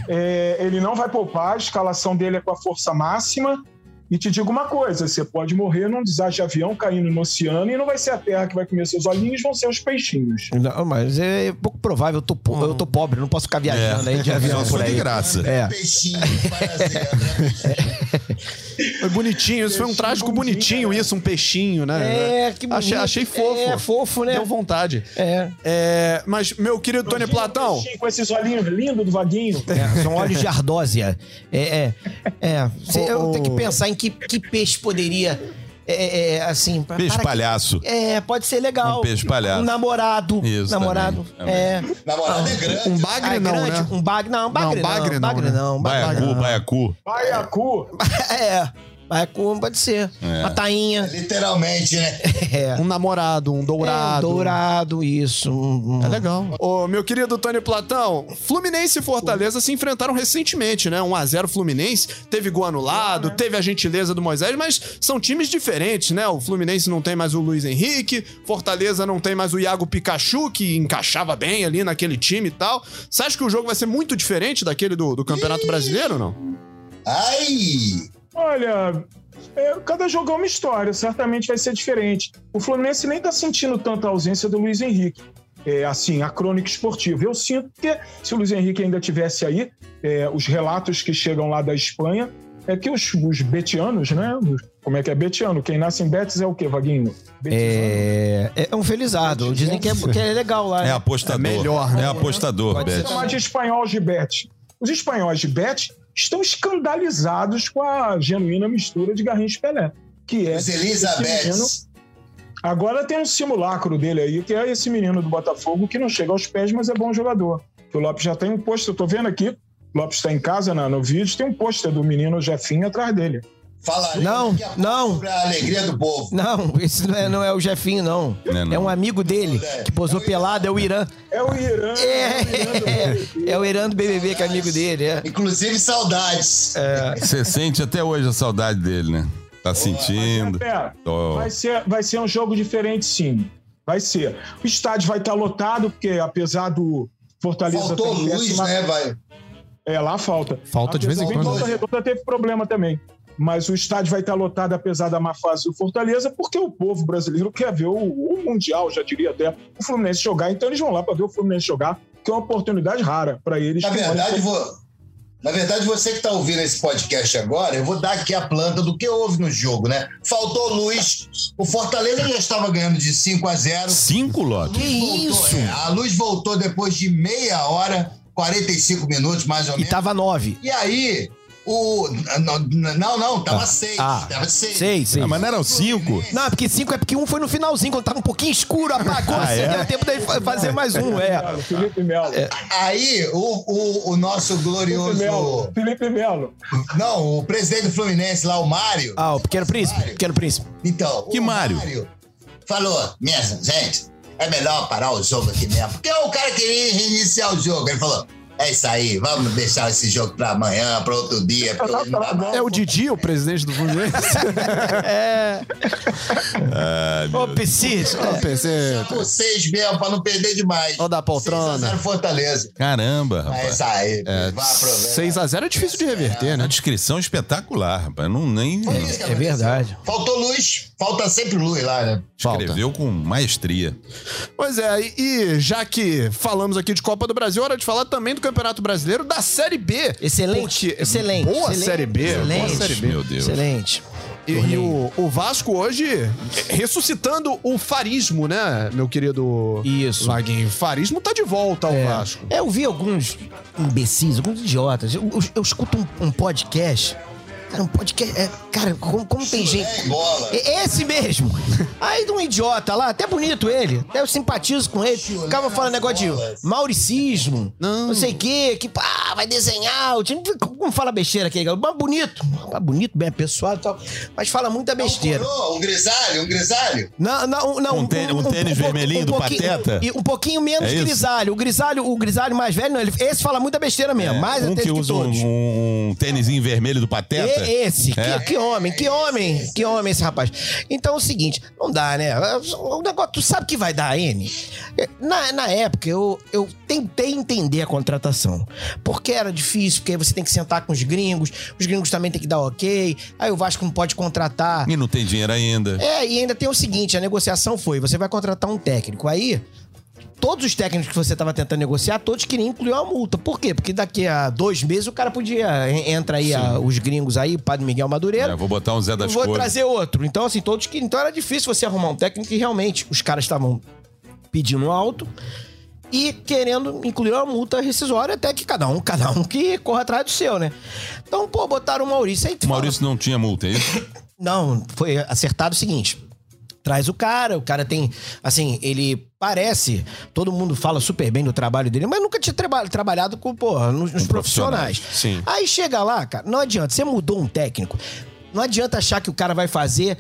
é, ele não vai poupar, a escalação dele é com a força máxima. E te digo uma coisa: você pode morrer num desastre de avião caindo no oceano e não vai ser a terra que vai comer seus olhinhos, vão ser os peixinhos. Não, mas é pouco provável. Eu tô, po- eu tô pobre, não posso ficar viajando aí de avião por de aí. graça. É. Peixinho, para [LAUGHS] Foi bonitinho, isso foi um trágico bonitinho, bonitinho, cara. isso, um peixinho, né? É, que bonito. Achei, achei fofo. É, fofo, né? Deu vontade. É. É, mas, meu querido Tony Platão, Peixinho Com esses olhinhos lindos do vaguinho. É, são olhos de ardósia. É, é. é. [LAUGHS] Cê- eu tenho que pensar em que, que peixe poderia. É, é, é, assim. pa- Peixe para- palhaço. É, pode ser legal. Um peixe palhaço. Um namorado. Isso namorado. também, É. Namorado é grande. um Ah, bagre é não, grande? né? Um bagre não, bagre Não, bagre não, bagre né? não. bagre Baiacu, não. baiacu. Baiacu. [LAUGHS] É. Baiacu pode ser. É. Uma tainha. Literalmente, né? [LAUGHS] É. um namorado, um É, dourado. um dourado, isso. um- um- É legal. Ô, meu querido Tony Platão, Fluminense e Fortaleza se enfrentaram recentemente, né? 1x0 Fluminense, teve gol anulado, teve a gentileza do Moisés, mas são times diferentes, né? O Fluminense não tem mais o Luiz Henrique, Fortaleza não tem mais o Iago Pikachu, que encaixava bem ali naquele time e tal. Você acha que o jogo vai ser muito diferente daquele do, do Campeonato Brasileiro ou não? Ai! Olha, é, cada jogo é uma história, certamente vai ser diferente. O Fluminense nem tá sentindo tanta ausência do Luiz Henrique. É, assim, a crônica esportiva. Eu sinto que se o Luiz Henrique ainda tivesse aí, é, os relatos que chegam lá da Espanha é que os, os betianos, né? Como é que é betiano? Quem nasce em Betis é o quê, Vaguinho? É, é um felizado. Dizem que é, que é legal lá. É né? apostador. É melhor, né? É apostador, Pode Beth. chamar de espanhóis de Bet. Os espanhóis de Bet estão escandalizados com a genuína mistura de Garrincha e Pelé, que é Os esse menino-. Agora tem um simulacro dele aí, que é esse menino do Botafogo que não chega aos pés, mas é bom jogador. O Lopes já tem um pôster, eu tô vendo aqui. O Lopes está em casa na- no vídeo, tem um pôster do menino Jefinho atrás dele. Falarei Não, daqui a pouco não. Sobre a alegria do povo. Não, esse não é, não é o Jefinho, não. Não é, não. É um amigo dele que posou pelado, é o Irã. É o Irã. É, o Irã do BBB. é o Irã do [LAUGHS] BBB que é amigo dele, é. Inclusive saudades. Você sente até hoje a saudade dele, né? Tá sentindo. É, Tô. vai, ser, vai ser um jogo diferente, sim. Vai ser. O estádio vai estar lotado, porque apesar do Fortaleza Faltou luz, péssima- né, vai? É, lá falta. Falta de vez em Apesar- quando. Volta Redonda teve problema também. Mas o estádio vai estar lotado, apesar da má fase do Fortaleza, porque o povo brasileiro quer ver o, o Mundial, já diria até, o Fluminense jogar. Então eles vão lá para ver o Fluminense jogar, que é uma oportunidade rara para eles. Na verdade, vou... Na verdade, você que está ouvindo esse podcast agora, eu vou dar aqui a planta do que houve no jogo, né? Faltou luz. O Fortaleza já estava ganhando de 5 a 0. Cinco, Loki? Que Voltou, isso? é. A luz voltou depois de meia hora, 45 minutos mais ou E menos. tava nove. E aí, o. Não, não, tava seis. Ah, tava seis. Sei, sei. Ah, mas não eram cinco? Não, porque cinco é porque um foi no finalzinho, quando tava um pouquinho escuro, apagou, Ah, assim, é? deu tempo dele fa- fazer mais um, é. Felipe Melo. Aí, o, o, o nosso Felipe glorioso. Melo. Felipe Melo. Não, o presidente do Fluminense lá, o Mário. Ah, o Pequeno Príncipe, Pequeno Príncipe. Então, Que o Mário? falou, minha gente, é melhor parar o jogo aqui mesmo. Porque o cara queria reiniciar o jogo. Ele falou, é isso aí, vamos deixar esse jogo pra amanhã, pra outro dia. Dá mais. É o Didi, o presidente do Fluminense? [LAUGHS] É. Ô, Piscis. Eu pensei, Vocês mesmo, pra não perder demais. Ó da poltrona. 6 a 0 Fortaleza. Caramba, É rapaz. isso aí, aproveitar. 6x0 é difícil de reverter, Uma né? descrição espetacular, rapaz. Não nem Foi isso que É verdade. Faltou luz, falta sempre luz lá, né? Falta. escreveu com maestria. Pois é, e, e já que falamos aqui de Copa do Brasil, hora de falar também do Campeonato Brasileiro da Série B. Excelente, Porque- excelente. Boa excelente, Série B, boa Excelente. Série B. Meu Deus. Excelente. E, e o, o Vasco hoje ressuscitando o farismo, né, meu querido Isso. Vaguinho? Farismo tá de volta ao Vasco. É, Eu vi alguns imbecis, alguns idiotas. Eu, eu- eu escuto um, um podcast Cara, um podcast. É, cara, como, como tem gente. É bola. É Esse mesmo. [LAUGHS] Aí de um idiota lá, até bonito ele, até eu simpatizo com ele. Ficava falando negócio de mauricismo, não, sei o quê, que pá, vai desenhar. O time, como fala besteira aqui, mas bonito. Mas bonito, bem apessoado e tal. Mas fala muita besteira. Coroa, Um grisalho, um grisalho. Não, não, não. Um tênis- um tênis vermelhinho do Pateta? e Um pouquinho menos É grisalho. O grisalho, o grisalho mais velho, não, ele- esse fala muita besteira mesmo. mais um até que usa um, todos. um, um tênisinho vermelho do Pateta. Esse, É. que, que homem, que homem, que homem esse rapaz. Então é o seguinte, não dá, né? O negócio, tu sabe que vai dar, N? Na, na época, eu, eu tentei entender a contratação. Porque era difícil, porque você tem que sentar com os gringos, os gringos também tem que dar ok, aí o Vasco não pode contratar. E não tem dinheiro ainda. É, e ainda tem o seguinte: a negociação foi: você vai contratar um técnico. Aí, todos os técnicos que você estava tentando negociar, todos queriam incluir uma multa. Por quê? Porque daqui a dois meses o cara podia. en- Entra aí a- os gringos aí, o padre Miguel Madureira. É, vou botar um Zé das vou Cores. trazer outro. Então, assim, todos que. Então era difícil você arrumar um técnico e realmente os caras estavam pedindo alto e querendo incluir uma multa rescisória até que cada um, cada um que corra atrás do seu, né? Então, pô, botaram o Maurício aí. O fala, Maurício não tinha multa, é isso? [LAUGHS] não, foi acertado o seguinte. Traz o cara, o cara tem. Assim, ele parece. Todo mundo fala super bem do trabalho dele, mas nunca tinha traba- trabalhado com, porra, nos, nos profissionais. profissionais, sim. Aí chega lá, cara, não adianta. Você mudou um técnico. Não adianta achar que o cara vai fazer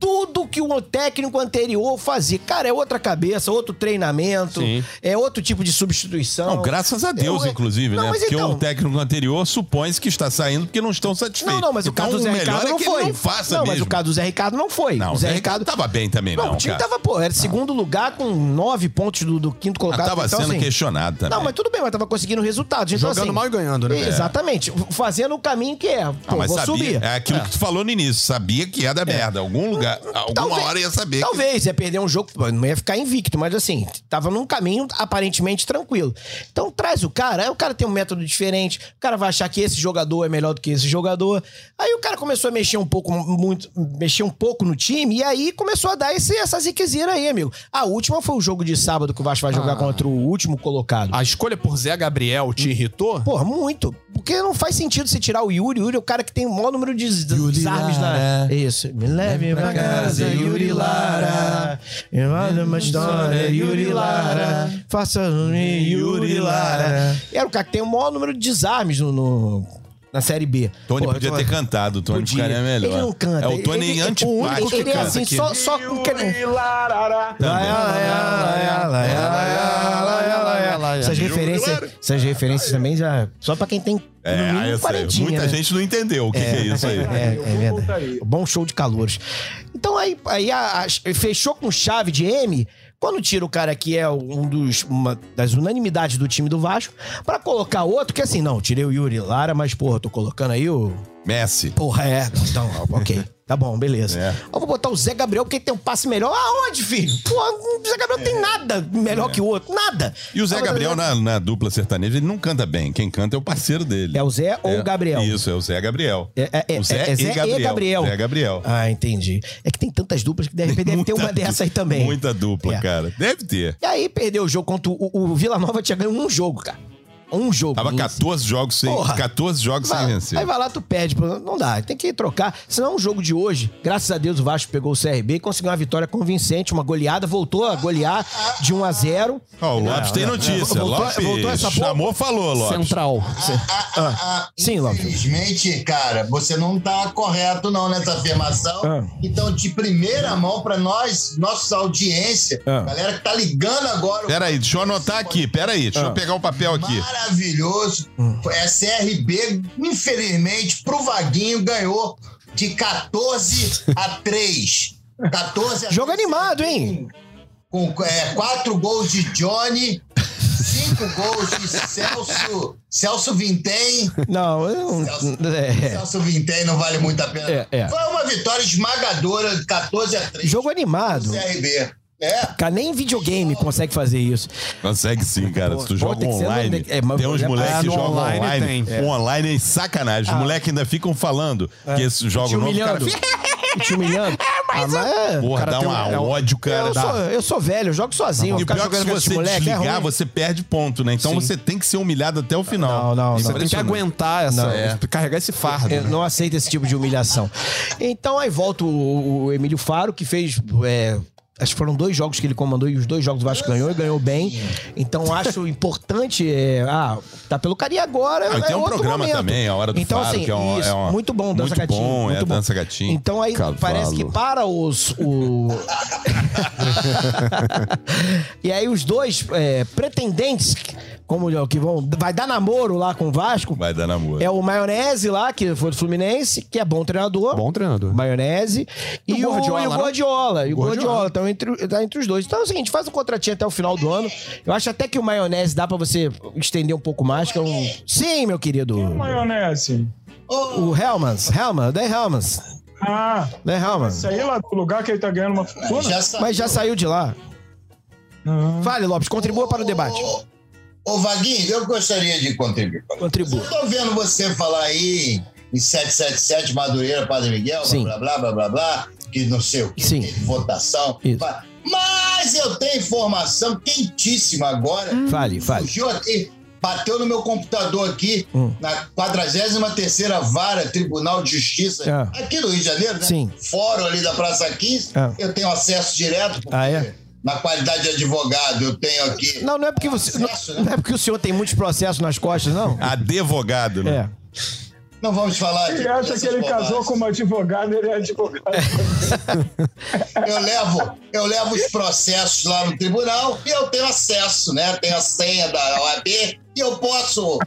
tudo que o técnico anterior fazia. Cara, é outra cabeça, outro treinamento, Sim. é outro tipo de substituição. Não, graças a Deus, Eu- inclusive, Não, né? mas Porque então- o técnico anterior supõe-se que está saindo porque não estão satisfeitos. Não, não, mas o então, caso do Zé melhor Ricardo é não que foi. ele não faça não, mas mesmo. o caso do Zé Ricardo não foi. Não, o Zé Ricardo tava bem também, não, Não, o time cara. tava, pô, era segundo lugar com nove pontos do, do quinto Ah, colocado. tava então, sendo assim, questionado também. Não, mas tudo bem, mas tava conseguindo resultados. Então, Jogando assim, mal e ganhando, né? Exatamente. Fazendo o caminho que é. Pô, Ah, mas vou sabia, subir. é aquilo que tu falou no início, sabia que ia dar merda. Algum lugar, alguma Talvez- hora ia saber. que- Talvez, ia perder um jogo, não ia ficar invicto, mas assim, tava num caminho aparentemente tranquilo. Então traz o cara, aí o cara tem um método diferente, o cara vai achar que esse jogador é melhor do que esse jogador. Aí o cara começou a mexer um pouco, muito, mexer um pouco no time, e aí começou a dar esse, essa ziquezira aí, amigo. A última foi o jogo de sábado que o Vasco vai jogar Ah. contra o último colocado. A escolha por Zé Gabriel te irritou? Porra, muito. Porque não faz sentido você tirar o Yuri. O Yuri é o cara que tem o maior número de desarmes na. Lara. Isso. Me leve pra casa, Yuri Lara. Me manda uma história, Yuri Lara. Faça-me, Yuri Lara. Era o cara que tem o maior número de desarmes no. no- na série B. Tony Porra, podia ter cantado, o Tony Podia. ficaria melhor. Ele não canta. É o Tony ele, antipático. o único- Ele é canta assim, aqui. só, só com. Essas referências, essas referências também já. Só pra quem tem. É, no mínimo sei. Muita né? gente não entendeu o que, que é isso aí. É, é verdade. Bom show de calores. Então aí, aí a- a- fechou com chave de M. Quando tira o cara que é um dos uma das unanimidades do time do Vasco, pra colocar outro que assim, não, tirei o Yuri Lara, mas porra, tô colocando aí o Messi. Porra, é. Então, ok. Tá bom, beleza. É. Eu vou botar o Zé Gabriel, porque ele tem um passe melhor. Aonde, filho? Porra, o Zé Gabriel tem nada melhor que o outro. Nada. E o Zé Gabriel, na, na dupla sertaneja, ele não canta bem. Quem canta é o parceiro dele. É o Zé ou É, o Gabriel? Isso, é o Zé Gabriel. É, é, é, o Zé, é Zé e, Gabriel. e Gabriel. Zé Gabriel. Ah, entendi. É que tem tantas duplas que de repente deve ter uma dessa aí também. Muita dupla, É. cara. Deve ter. E aí perdeu o jogo contra o, o Vila Nova, tinha ganho um jogo, cara. Um jogo. Tava 14 jogos sem, Porra. 14 jogos sem Vai- vencer. Aí vai lá, tu perde. Não dá, tem que trocar. Senão, o jogo de hoje, graças a Deus, o Vasco pegou o CRB e conseguiu uma vitória convincente, uma goleada, voltou a golear de 1 a 0 Ó, o Lopes tem notícia. Voltou- Lopes voltou essa porra? chamou, falou, Lopes. Central. Ah, Sim, Lopes. Infelizmente, cara, você não tá correto não nessa afirmação. Ah. Então, de primeira mão para nós, nossa audiência, Ah. galera que tá ligando agora. Peraí, deixa eu anotar aqui. Peraí, deixa Ah. eu pegar o papel aqui. Maravilhoso. Hum. É CRB, infelizmente, pro Vaguinho ganhou de 14 a 3. 14 a Jogo 3. animado, hein? Com é, quatro gols de Johnny, cinco gols de Celso, Celso Vintém. Não, eu não. É. Celso Vintém não vale muito a pena. É, é. Foi uma vitória esmagadora de 14 a 3. Jogo animado. CRB. É. Cara, nem videogame consegue fazer isso. Consegue sim, cara. Se tu Pô, joga tem que ser no- online, é, mas- tem uns é, moleques ah, que no jogam online online. tem. O online é sacanagem. Os moleques ainda ficam falando que esses jogos Te novos, o cara humilhando. fica... [LAUGHS] Te humilhando. [LAUGHS] Ah, mas é- Porra, cara dá tem um- uma- é um um- ódio, cara. eu, dá. sou, eu sou velho, eu jogo sozinho. E o ficar pior é que se jogando com esses você moleque, é desligar, ruim. você perde ponto, né? Então Sim. você tem que ser humilhado até o final. Não, não, não. é Você tem que aguentar essa. Não, é. Carregar esse fardo. Eu né? não aceito esse tipo de humilhação. Então aí volta o, o Emílio Faro, que fez. é, acho que foram dois jogos que ele comandou e os dois jogos o Vasco ganhou e ganhou bem. Então acho importante. é, ah, tá pelo carinho agora. Ah, é tem um programa momento. também, a Hora do então, Faro, assim, que é um- isso, é um- muito bom, Dança muito Gatinho. bom, é, muito bom. Dança Gatinho. Então aí Cavalo. parece que para os. O... [LAUGHS] [LAUGHS] e aí os dois é, pretendentes, como que vão. Vai dar namoro lá com o Vasco. Vai dar namoro. É o Maionese lá, que foi do Fluminense, que é bom treinador. Bom treinador. Maionese. E, E o o Guardiola, e o não? Guardiola. E o Guardiola. Guardiola. Então, entre, tá entre os dois. Então é o seguinte, faz um contratinho até o final do ano. Eu acho até que o Maionese dá pra você estender um pouco mais, que é um... Sim, meu querido. Maionese. O Helmans. Helmans. Dan Helmans. Ah, Dan Helmans. saí lá do lugar que ele tá ganhando uma fortuna. Mas já saiu de lá. Fale, Lopes, contribua para o debate. Ô, Vaguinho, eu gostaria de contribuir. Contribua. Tô vendo você falar aí em 777 Madureira, Padre Miguel, Sim. blá, blá, blá, blá, blá, que não sei o que, Sim. de votação. Isso. Mas eu tenho informação quentíssima agora. Fale, fale. Surgiu aqui, bateu no meu computador aqui, Hum. na 43ª Vara Tribunal de Justiça, É. aqui no Rio de Janeiro, né? Sim. Fórum ali da Praça 15. É. Eu tenho acesso direto, porque Ah, é? Na qualidade de advogado eu tenho aqui. Não, não é porque você. Não, Acesso, né? não é porque o senhor tem muitos processos nas costas, não? Advogado, né? É. Não vamos falar de. Ele acha que ele casou bobagens. com uma advogada, ele é advogado. [LAUGHS] Eu levo, eu levo os processos lá no tribunal e eu tenho acesso, né? Tenho a senha da OAB e eu posso.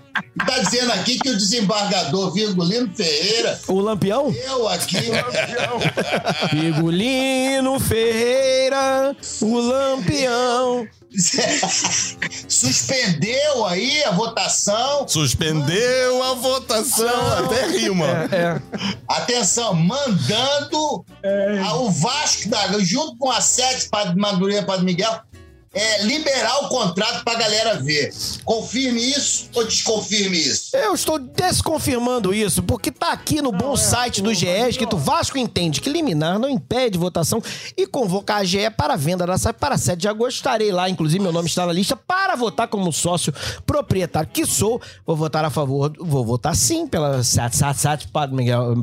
Tá dizendo aqui que o desembargador Virgulino Ferreira, O Lampião? eu aqui. [LAUGHS] Vigulino Ferreira, o Lampião. [LAUGHS] suspendeu aí a votação. Suspendeu a votação. Até rima. É. Atenção, mandando a- o Vasco, da, junto com a Sete Padre Madureira Padre Miguel, é, liberar o contrato pra galera ver. Confirme isso ou desconfirme isso? Eu estou desconfirmando isso, porque tá aqui no bom site do GE, escrito Vasco entende que liminar não impede votação e convocar a GE para a venda da SAP para 7 de agosto. Estarei lá, inclusive meu nome está na lista, para votar como sócio proprietário que sou. Vou votar a favor, vou votar sim pela SAT, SAT, SAT, Padre Miguel,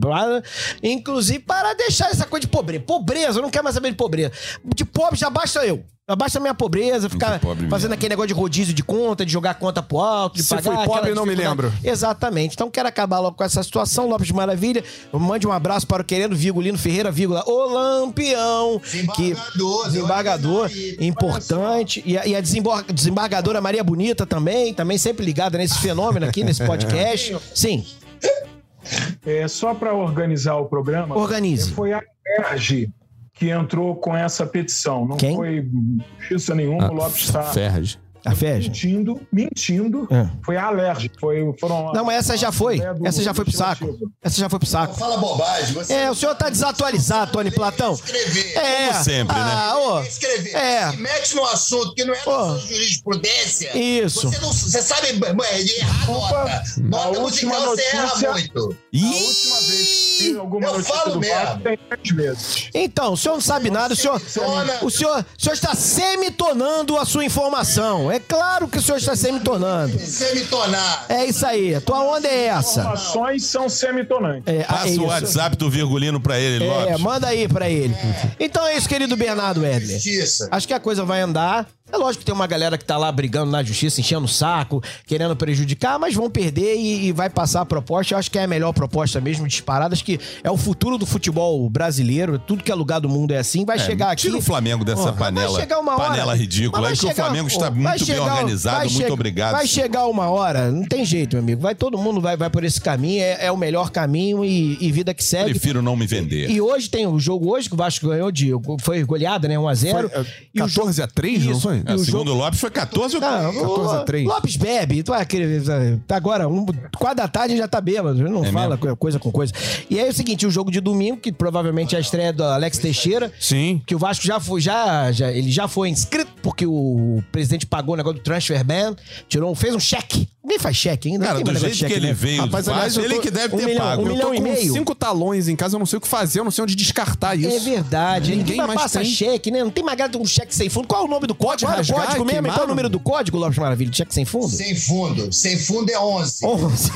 inclusive para deixar essa coisa de pobreza. Pobreza, eu não quero mais saber de pobreza. De pobre já basta eu. Basta a minha pobreza, ficar pobre fazendo mesmo. aquele negócio de rodízio de conta, de jogar conta pro alto, de Se pagar. fui pobre, não me lembro. Exatamente. Então quero acabar logo com essa situação. Lopes de Maravilha, mande um abraço para o querendo Vigulino Ferreira, vírgula, o Lampião. Que, Desembargador, desembargador, deu uma importante. E a, e a desembargadora Maria Bonita também, também sempre ligada nesse fenômeno aqui, nesse podcast. [LAUGHS] Sim, É, só para organizar o programa, Organize. foi a Erge que entrou com essa petição. Não Quem? foi justiça nenhuma, o Lopes está Ferraz. a mentindo, mentindo. É. Foi a Alerj. Foi, foram Não, mas essa já foi. Essa já foi pro saco. Essa já foi pro saco. Fala bobagem. Você É, o senhor tá desatualizado, Tony Platão. Escrever. É. Como sempre, né? ah, ô. Escrever. É. Se mete no assunto que não é sua jurisprudência. Isso. Você, não, você sabe é, errar nota. A Nota última musical você erra notícia- muito. A última vez alguma Eu notícia falo do mesmo. Vasco tem três meses. Então, o senhor não sabe nada, o senhor, o senhor, o senhor está semitonando a sua informação. É claro que o senhor está semitonando. Semitonar. É isso aí, a tua onda é essa. Informações são semitonantes. É, Passa é o. WhatsApp do Virgulino pra ele, É, Lopes. manda aí pra ele. Então é isso, querido Bernardo Edler. Justiça. Acho que a coisa vai andar. É lógico que tem uma galera que tá lá brigando na justiça, enchendo o saco, querendo prejudicar, mas vão perder e, e vai passar a proposta. Eu acho que é a melhor proposta mesmo, disparada. Acho que é o futuro do futebol brasileiro. Tudo que é lugar do mundo é assim. Vai É, chegar aqui. Tira o Flamengo dessa Ó, panela, vai chegar uma hora- panela ridícula aí, vai que o chegar- Flamengo está ó, muito vai bem chegar- organizado. Muito che- obrigado. Vai chegar uma hora, não tem jeito, meu amigo. Vai todo mundo vai, vai por esse caminho, é, é o melhor caminho e, e vida que segue. Prefiro não me vender. E hoje tem o jogo hoje que o Vasco ganhou de foi goleada, né, 1 a 0. Foi, é, E o 14 a 3, não Isso. Foi? É, o segundo jogo- o Lopes, foi 14 ou Não, 14 a o 3. Lopes bebe, tu querer- tá agora, um, quatro da tarde já tá bêbado, não É fala mesmo? co- coisa com coisa. E aí é o seguinte, o jogo de domingo, que provavelmente é a estreia do Alex Teixeira, Sim. que o Vasco já foi, já, já- ele já foi inscrito, porque o presidente pagou o negócio do transfer ban, tirou, fez um cheque, Nem faz cheque ainda. Cara, do jeito de que cheque ele mesmo. veio, Rapaz, aliás, tô- ele que deve um ter milhão- pago. um Eu milhão tô e com meio. cinco talões em casa, eu não sei o que fazer, eu não sei onde descartar isso. É verdade. Ninguém Ninguém mais passar tem. cheque, né? Não tem mais um cheque sem fundo. Qual é o nome do código? Qual é o código mesmo? é o não? número do código, Lopes Maravilha? de Cheque sem fundo? Sem fundo. Sem fundo é 11. 11.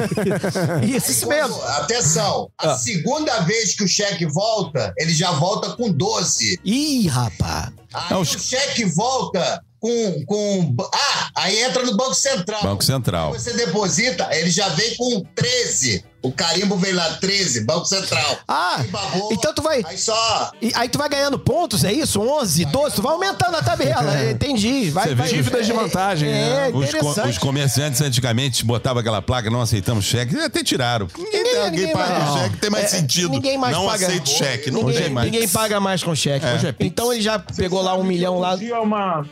[LAUGHS] isso, isso Quando- mesmo. Atenção, a Ah. segunda vez que o cheque volta, ele já volta com 12. Ih, rapaz. Aí É, o cheque volta com, com. Ah, aí entra no Banco Central. Banco Central. Aí Você deposita, ele já vem com 13. O carimbo vem lá, 13, Banco Central. Ah, babou, então tu vai... Aí só. E aí tu vai ganhando pontos, é isso? 11, 12, tu vai aumentando a tabela. [LAUGHS] Entendi. Vai, Você vai, vê dívidas de é- vantagem, É, né? Os, co- os comerciantes antigamente botavam aquela placa, não aceitamos cheque, até tiraram. Ninguém, Ninguém- ninguém paga mais- cheque, tem mais É, sentido. ninguém mais não paga. aceito cheque, não ninguém, tem mais. ninguém paga mais com cheque. É. É. Então ele já pegou lá um milhão lá. Uma,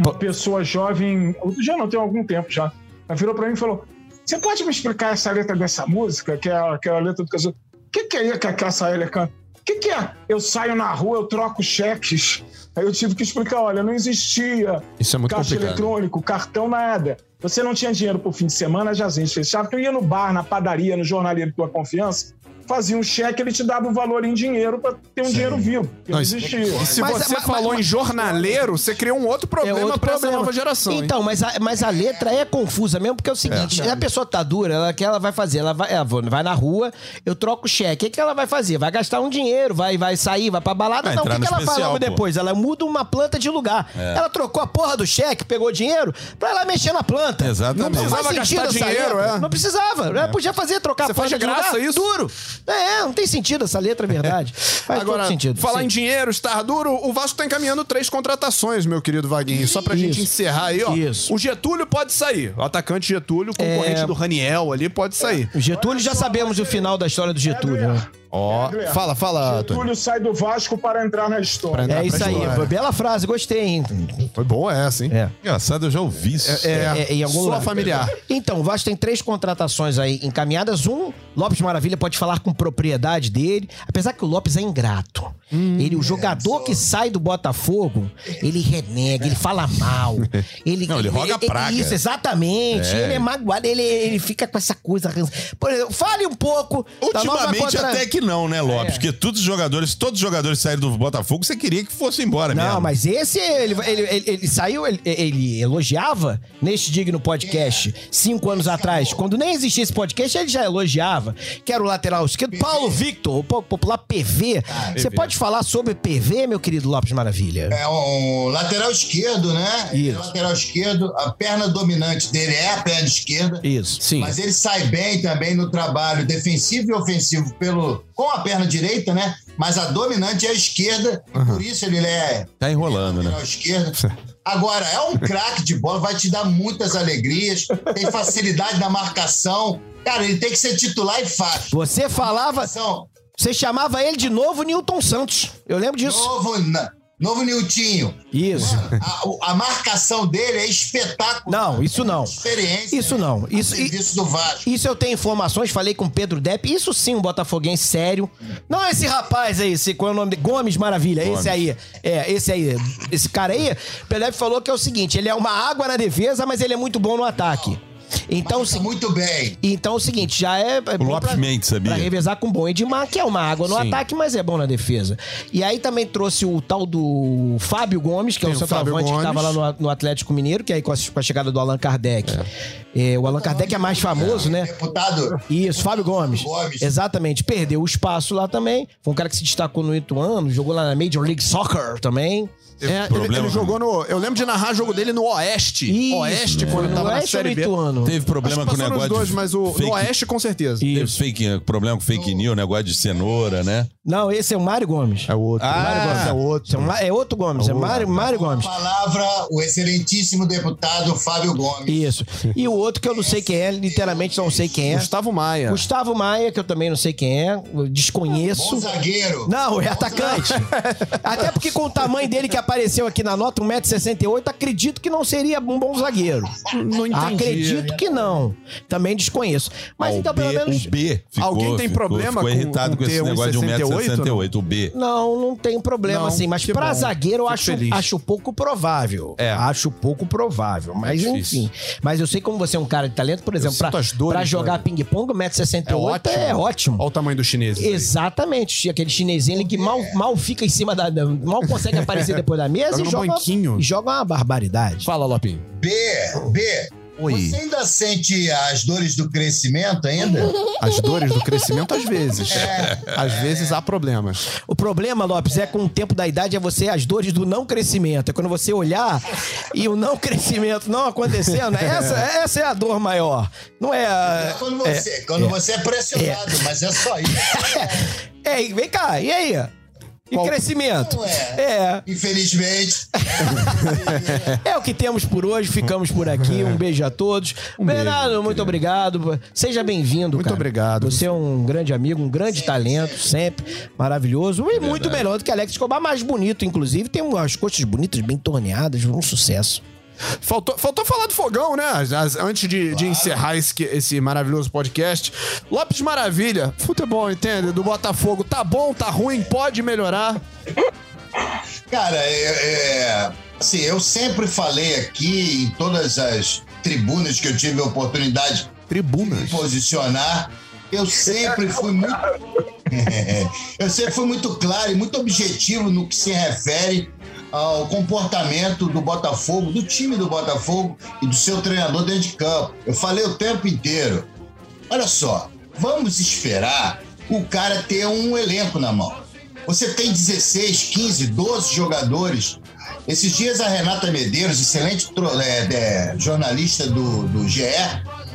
uma pessoa jovem, dia não, tem algum tempo já, ela virou pra mim e falou: Você pode me explicar essa letra dessa música, que é aquela letra do casal? O que, que é que a Eller canta? O que, que é? Eu saio na rua, eu troco cheques. Aí eu tive que explicar: olha, não existia Isso é muito caixa complicado. eletrônico, cartão, nada. Você não tinha dinheiro pro fim de semana, as agências fechavam. Tu ia no bar, na padaria, no jornaleiro de tua confiança, fazia um cheque, ele te dava o valor em dinheiro pra ter um dinheiro vivo. Não, existia. E se Mas- você mas- falou mas- em jornaleiro, você criou um outro problema É pra essa nova geração. hein? Então, mas a, mas a letra é confusa mesmo, porque é o seguinte: a pessoa tá dura, ela que ela vai fazer? Ela vai, ela vai na rua, eu troco o cheque. O que, que ela vai fazer? Vai gastar um dinheiro, vai, vai sair, vai pra balada. Vai não, o que, que ela faz especial, logo pô. depois? Ela muda uma planta de lugar. Ela trocou a porra do cheque, pegou dinheiro, pra ela mexer na planta. Exatamente. Não Precisava sentido gastar dinheiro, é. Não precisava. Ela podia fazer, trocar Você a planta faz de graça lugar. isso? Duro. É, não tem sentido essa letra, é verdade. [LAUGHS] Faz Agora, todo sentido. falar Sim. em dinheiro, estar duro, o Vasco tá encaminhando três contratações, meu querido Vaguinho. Só pra gente Isso. encerrar aí, ó. Isso. O Getúlio pode sair. O atacante Getúlio, concorrente É. do Raniel ali, pode sair. O Getúlio já sabemos o final da história do Getúlio, né? Ó, Adler, fala, fala. Getúlio sai do Vasco para entrar na história. Entrar É isso aí. história. Bela frase, gostei, hein? Foi boa essa, hein? É. Engraçado, eu já ouvi isso. É, É, em algum sua lugar. familiar. Então, o Vasco tem três contratações aí encaminhadas. Um, Lopes Maravilha pode falar com propriedade dele, apesar que o Lopes é ingrato. Hum, ele, o jogador que sai do Botafogo, ele renega, ele fala mal. [LAUGHS] Ele, Não, ele roga praga. Isso, exatamente. É. Ele é magoado, ele, ele fica com essa coisa. Por exemplo, fale um pouco. da nova Ultimamente contra- até que não, né, Lopes? Porque todos os jogadores, todos os jogadores que saíram do Botafogo, você queria que fosse embora Não, mesmo. mas esse, ele, ele, ele, ele saiu, ele, ele elogiava neste digno podcast cinco anos atrás. Quando nem existia esse podcast, ele já elogiava. Que era o lateral esquerdo, Paulo Victor, o po- popular PV. Você pode falar sobre PV, meu querido Lopes Maravilha? É um lateral esquerdo, né? É Isso. lateral esquerdo. A perna dominante dele é a perna esquerda. Isso. Sim. Mas ele sai bem também no trabalho defensivo e ofensivo pelo, com a perna direita, né? Mas a dominante é a esquerda. e Por isso ele é Tá enrolando, né? esquerda. Agora, é um craque de bola, vai te dar muitas alegrias, tem facilidade na marcação. Cara, ele tem que ser titular e fácil. Você falava, você chamava ele de novo Newton Santos. Eu lembro disso. novo, na- novo Niltinho. Isso. A, o- a marcação dele é espetácular. Não, isso não. Experiência. Isso né? não. A Isso, serviço do Vasco. Isso eu tenho informações, falei com o Pedro Depp. Isso sim, um botafoguense sério. Não esse rapaz aí, esse, qual é o nome dele? Gomes Maravilha, esse aí. É, esse aí. Esse cara aí, o Pedro Depp falou que é o seguinte: ele é uma água na defesa, mas ele é muito bom no ataque. Então, se- muito bem. então é o seguinte, já é. é bom Lopes Mendes, sabia? Pra revezar com o bom Edmar, que é uma água no Sim. ataque, mas é bom na defesa. E aí também trouxe o tal do Fábio Gomes, que é Tem o o centroavante que Gomes. tava lá no, no Atlético Mineiro, que aí com a, com a chegada do Allan Kardec. É, o Allan Kardec é mais famoso, né? Deputado. Isso, Fábio Gomes. Gomes. Exatamente. Perdeu o espaço lá também. Foi um cara que se destacou no Ituano, jogou lá na Major League Soccer também. É, ele, problema, ele jogou no. Eu lembro de narrar jogo dele no Oeste. Isso. Oeste, quando No tava na Oeste ou Série B. Ituano? Teve problema Acho com o negócio dois, de mas o, fake, no Oeste com certeza. Teve fake, problema com fake news, negócio de cenoura, né? Não, esse é o Mário Gomes. É o outro. Ah, Mário Gomes é o outro. Esse é, o Ma- é outro Gomes, é Mário, Mário Gomes. Palavra, o excelentíssimo deputado Fábio Gomes. Isso. E o outro que eu não sei quem é, literalmente não sei quem é. Gustavo Maia. Gustavo Maia, que eu também não sei quem é, eu desconheço. Bom zagueiro. Não, é atacante. Até porque com o tamanho dele que apareceu aqui na nota, 1,68m, acredito que não seria um bom zagueiro. Não entendi. Acredito que não. Também desconheço. Mas Ah, então, o pelo B, menos. O B ficou, Alguém tem ficou- problema ficou com- irritado com com, esse negócio de 1,68? 1,68m, o B. Não, não tem problema Não, assim. Mas pra bom. zagueiro eu Fico acho, feliz. acho pouco provável. É. Acho pouco provável. Mas difícil. enfim. Mas eu sei como você é um cara de talento, por exemplo, pra, dores, pra jogar né? ping-pong, 1,68m É ótimo. é ótimo. Olha o tamanho dos chineses. aí. Exatamente. Aquele chinesinho ali que mal, mal fica em cima da. da- mal consegue aparecer depois da mesa Joga e joga, banquinho. e joga uma barbaridade. Fala, Lopinho. B, B. Você ainda sente as dores do crescimento ainda? [LAUGHS] As dores do crescimento, às vezes. Às vezes há problemas. O problema, Lopes, é com o tempo da idade é você as dores do não crescimento. É quando você olhar e o não [LAUGHS] crescimento não acontecendo. Essa, essa é a dor maior. Não é a. quando você, quando você é pressionado, mas é só isso. Ei, [LAUGHS] vem cá, e aí? E Qual- crescimento? É. É. Infelizmente. [LAUGHS] É o que temos por hoje, ficamos por aqui. Um beijo a todos. Bernardo, muito obrigado. Seja bem-vindo, Muito cara. obrigado. Você é um grande amigo, um grande talento, sempre. Maravilhoso. E muito melhor do que Alex Escobar, mais bonito, inclusive. Tem umas coxas bonitas, bem torneadas, um sucesso. Faltou, faltou falar do fogão, né? As- antes de, de encerrar esse, esse maravilhoso podcast. Lopes Maravilha, futebol, entende? Do Botafogo. Tá bom, tá ruim, pode melhorar. Cara, é, é, assim, eu sempre falei aqui em todas as tribunas que eu tive a oportunidade de me Tribunas. posicionar, eu sempre fui muito. [LAUGHS] eu sempre fui muito claro e muito objetivo no que se refere ao comportamento do Botafogo, do time do Botafogo e do seu treinador dentro de campo. Eu falei o tempo inteiro. Olha só, vamos esperar o cara ter um elenco na mão. Você tem 16, 15, 12 jogadores. Esses dias a Renata Medeiros, excelente é, é, jornalista do, do GE,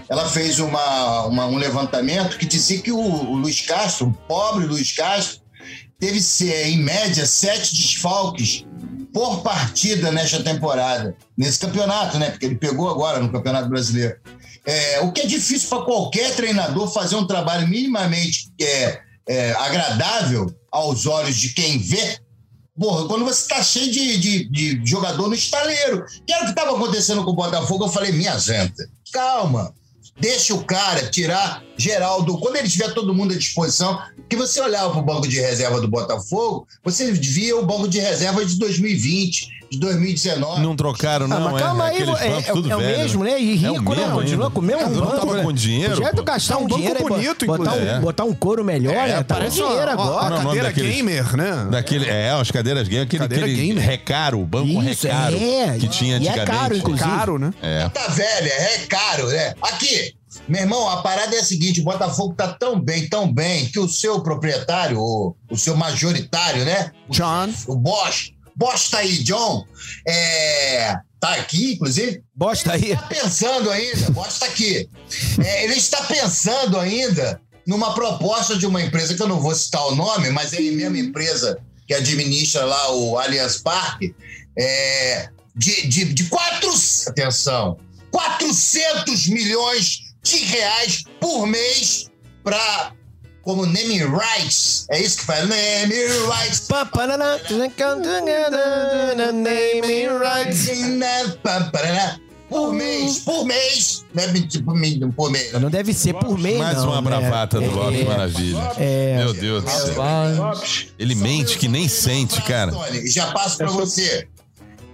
ela fez uma, uma- um levantamento que dizia que o, o Luiz Castro, o pobre Luiz Castro, teve, em média, sete desfalques por partida nesta temporada, nesse campeonato, né? Porque ele pegou agora no Campeonato Brasileiro. É, o que é difícil para qualquer treinador fazer um trabalho minimamente é, é, agradável aos olhos de quem vê. Porra, quando você tá cheio de, de, de jogador no estaleiro. Que era o que estava acontecendo com o Botafogo, eu falei, minha gente, calma. Deixa o cara tirar Geraldo. Quando ele tiver todo mundo à disposição, que você olhava para o banco de reserva do Botafogo, você via o banco de reserva de 2020, de 2019. Não trocaram, não, ah, mas é? calma aí, Aqueles é, é- tudo é o mesmo, né? E É o rico, né? mesmo Continua ainda. com o mesmo Ah, não banco, tava né? com dinheiro, Podia pô. gastar É um um banco dinheiro aí, bonito, botar, um, inclusive. botar um couro melhor, É, né? Tá com dinheiro uma, uma, agora. Não, a não, cadeira daqueles- gamer, né? Daquele, é, as cadeiras gamer, aquele, Cadeira aquele gamer. recaro, o banco Isso, recaro é. que tinha E é antigamente. caro, inclusive. Caro, né? É. tá velha, é caro, né? Aqui, meu irmão, a parada é a seguinte: o Botafogo tá tão bem, tão bem, que o seu proprietário, o, o seu majoritário, né? John. O Bosch, Bosch tá aí, John, é, tá aqui, inclusive. Bosta aí. Está pensando ainda, Bosch tá aqui. É, ele está pensando ainda numa proposta de uma empresa que eu não vou citar o nome, mas é a mesma empresa que administra lá o Allianz Parque, é, de, de, de quatro, atenção, 400 milhões de reais por mês para como naming rights. É isso que faz, naming rights. Come together, na, naming rights. Por mês, por mês. Não é tipo por mês. Não deve ser por mês, Mais não, uma né? bravata do É, Lopes é. Maravilha. É. Meu Deus do céu. Lopes, Ele mente que nem sente, cara. Tony, já passo pra você.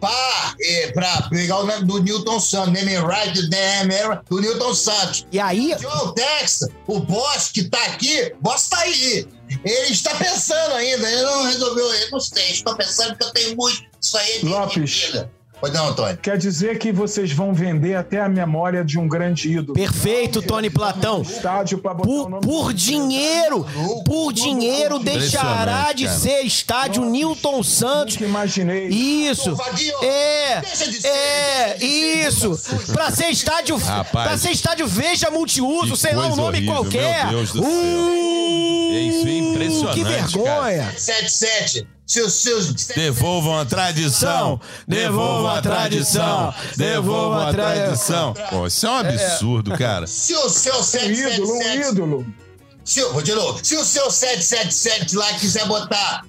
Pá, é, pra pegar o nome do Newton Santos, name right, name do Newton Santos. E aí, John Texas, o boss que tá aqui, boss tá aí. Ele está pensando ainda, ele não resolveu, ele não sei, estou pensando que eu tenho muito. Isso aí é de Lopes. vida. Pois não, Antônio. quer dizer que vocês vão vender até a memória de um grande ídolo. perfeito, Tony Platão. Estádio pra botar o Por, nome por do- dinheiro, por dinheiro deixará de cara. ser estádio Newton Santos. Nunca imaginei. Isso. É, deixa de ser, é, de isso. Pra ser estádio, Rapaz. pra ser estádio Veja Multiuso, Que sei lá, um nome horrível, qualquer. meu Deus do céu. Uh, É isso, é impressionante, Que vergonha. 77. Seus, seus. Devolvam a tradição, devolvam a tradição, devolvam a tradição. Pô, isso é um absurdo, cara. Se o seu Um ídolo, um 777. ídolo. Se, o- vou de novo. Se o seu 777 lá quiser botar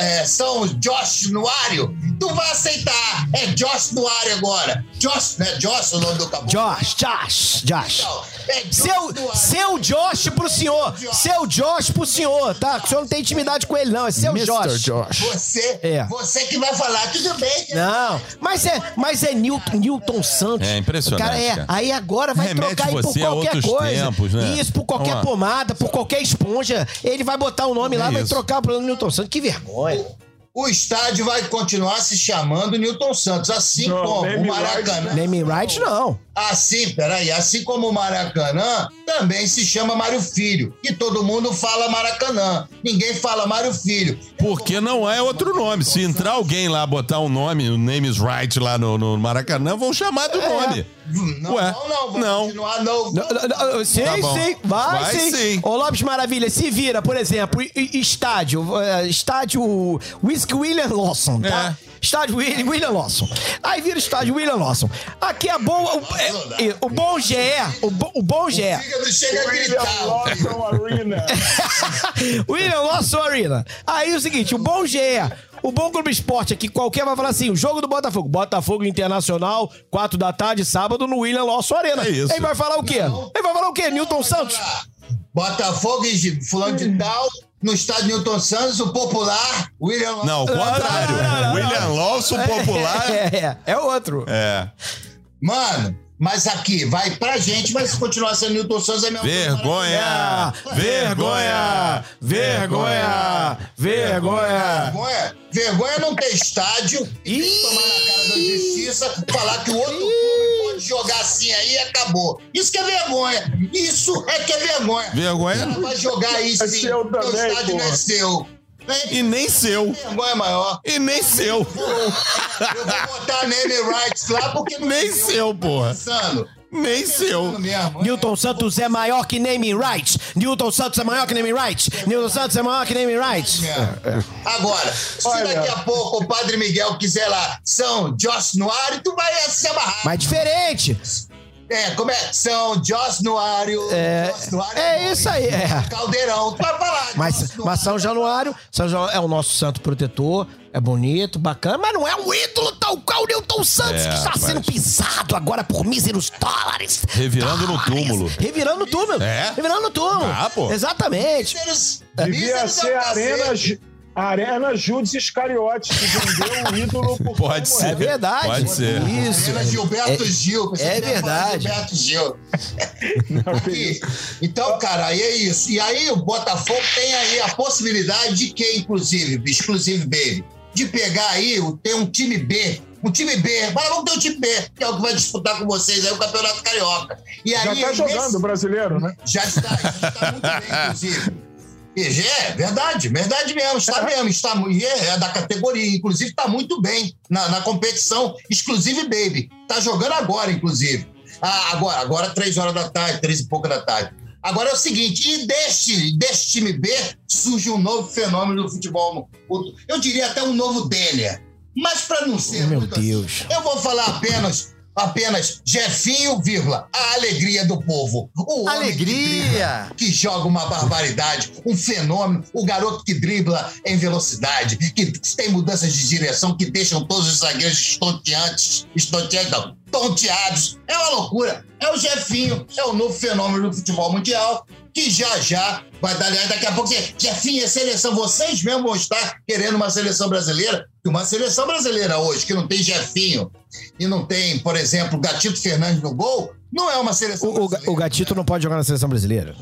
é, São Josh Nuário, tu vai aceitar. É Josh no ar agora. Josh, né? Josh é o nome do caboclo. Josh, Josh, Josh. Então, é Josh Seu, seu Josh pro senhor. Seu Josh pro senhor, tá? O senhor não tem intimidade com ele, não. É seu Mr. Josh. Josh. Você, É. você que vai falar, tudo bem. Não, mas é, mas é Newton, Newton Santos. É impressionante, Cara, é, cara. aí agora vai Remete trocar aí por qualquer coisa. tempos, né? Isso, por qualquer pomada, por qualquer esponja. Ele vai botar o nome É lá, vai isso. trocar pro Newton Santos. Que vergonha. O estádio vai continuar se chamando Newton Santos, assim Não, como name o Maracanã. Name right, não. Assim, peraí, assim como o Maracanã também se chama Mário Filho. E todo mundo fala Maracanã. Ninguém fala Mário Filho. Porque não é outro nome. Se entrar alguém lá, botar um nome, o name is right lá no, no Maracanã, vão chamar do nome. Não, Ué, não, não. Vamos não. continuar novo. Não, não, não, Sim, Tá sim, vai, Vai sim. sim. Ô Lopes Maravilha, se vira, por exemplo, estádio, eh, estádio Whisky William Lawson, tá? É. Estádio William, William Lawson. Aí vira estádio William Lawson. Aqui é boa, o, é- é- o bom GE, o, bo- o bom GE. Fígado chega a William gritar. Lawson Arena. [LAUGHS] William Lawson Arena. Aí o seguinte, o bom GE, o bom Clube Esporte aqui, qualquer vai falar assim, o jogo do Botafogo, Botafogo Internacional, 4 da tarde, sábado, no William Lawson Arena. É isso. Ele vai falar o quê? Ele vai falar o quê? Newton Santos? Botafogo e fulano de tal, no estádio Newton Santos, o popular William Não, o contrário. não, não, não, William Lawson popular. [LAUGHS] É, é, é outro. É. Mano, mas aqui, vai pra gente, mas se continuar sendo Newton Santos, é mesmo. Vergonha! Vergonha! Vergonha! Vergonha! Vergonha, vergonha não ter estádio e tomar na cara da justiça, falar que o outro clube pode jogar assim aí e acabou. Isso que é vergonha. Isso é que é vergonha. Vergonha Ela vai jogar isso É sim. seu porque o também, estádio não é seu. E nem seu. Vergonha maior. E nem seu. Eu vou botar name rights lá porque Nem é seu, porra. Pensando. Nem seu. Mesmo. Newton Santos é maior que naming rights. Newton Santos é maior que naming rights. Newton Santos é maior que naming rights. É. Agora, se Olha. daqui a pouco o Padre Miguel quiser lá São Joss Noário, tu vai se amarrar. Mas diferente. É, como é? São Joss Noário. É, é bom, isso aí, é. Caldeirão, vai falar. Mas, mas São Noário. Januário, São Januário é o nosso santo protetor, é bonito, bacana, mas não é um ídolo tal qual Newton Santos, É, que está rapaz. sendo pisado agora por míseros dólares. Revirando no Dólares. túmulo. Revirando no túmulo. É? Revirando no túmulo. Ah, pô. Exatamente. Míseros- Devia míseros ser é o Arena, Arena Judas Iscariotes, que vendeu o ídolo por Pode ser. É verdade. Pode ser. Isso. Arena Gilberto Gil. é quer falar verdade. Gilberto Gil. [LAUGHS] Não, E- então, cara, aí é isso. E aí o Botafogo tem aí a possibilidade de que, inclusive, exclusive baby, de pegar aí, ter um time B. Um time B, mas vamos ter um time B, que é o que vai disputar com vocês aí o Campeonato Carioca. E aí, Já tá nesse- jogando o brasileiro, né? Já está, já está muito bem, inclusive. [LAUGHS] Já é verdade, verdade mesmo, está mesmo, está, é, é da categoria, inclusive está muito bem na, na competição Exclusive Baby. Está jogando agora, inclusive. Ah, agora, agora três horas da tarde, três e pouca da tarde. Agora é o seguinte, e deste, deste time B surge um novo fenômeno do futebol. Eu diria até um novo Denner. Mas para não ser Meu muito assim, Deus. eu vou falar apenas, apenas Jefinho, vírgula, a alegria do povo. O homem que Alegria. que joga uma barbaridade, um fenômeno, o garoto que dribla em velocidade, que tem mudanças de direção que deixam todos os zagueiros estonteantes, estonteantes não, tonteados. É uma loucura. É o Jefinho, é o novo fenômeno do futebol mundial, que já já vai dar, aliás, daqui a pouco, você, Jefinho, é seleção, vocês mesmo vão estar querendo uma seleção brasileira, e uma seleção brasileira hoje, que não tem Jefinho, e não tem, por exemplo, Gatito Fernandes no gol, não é uma seleção O, brasileira. o Gatito não pode jogar na seleção brasileira.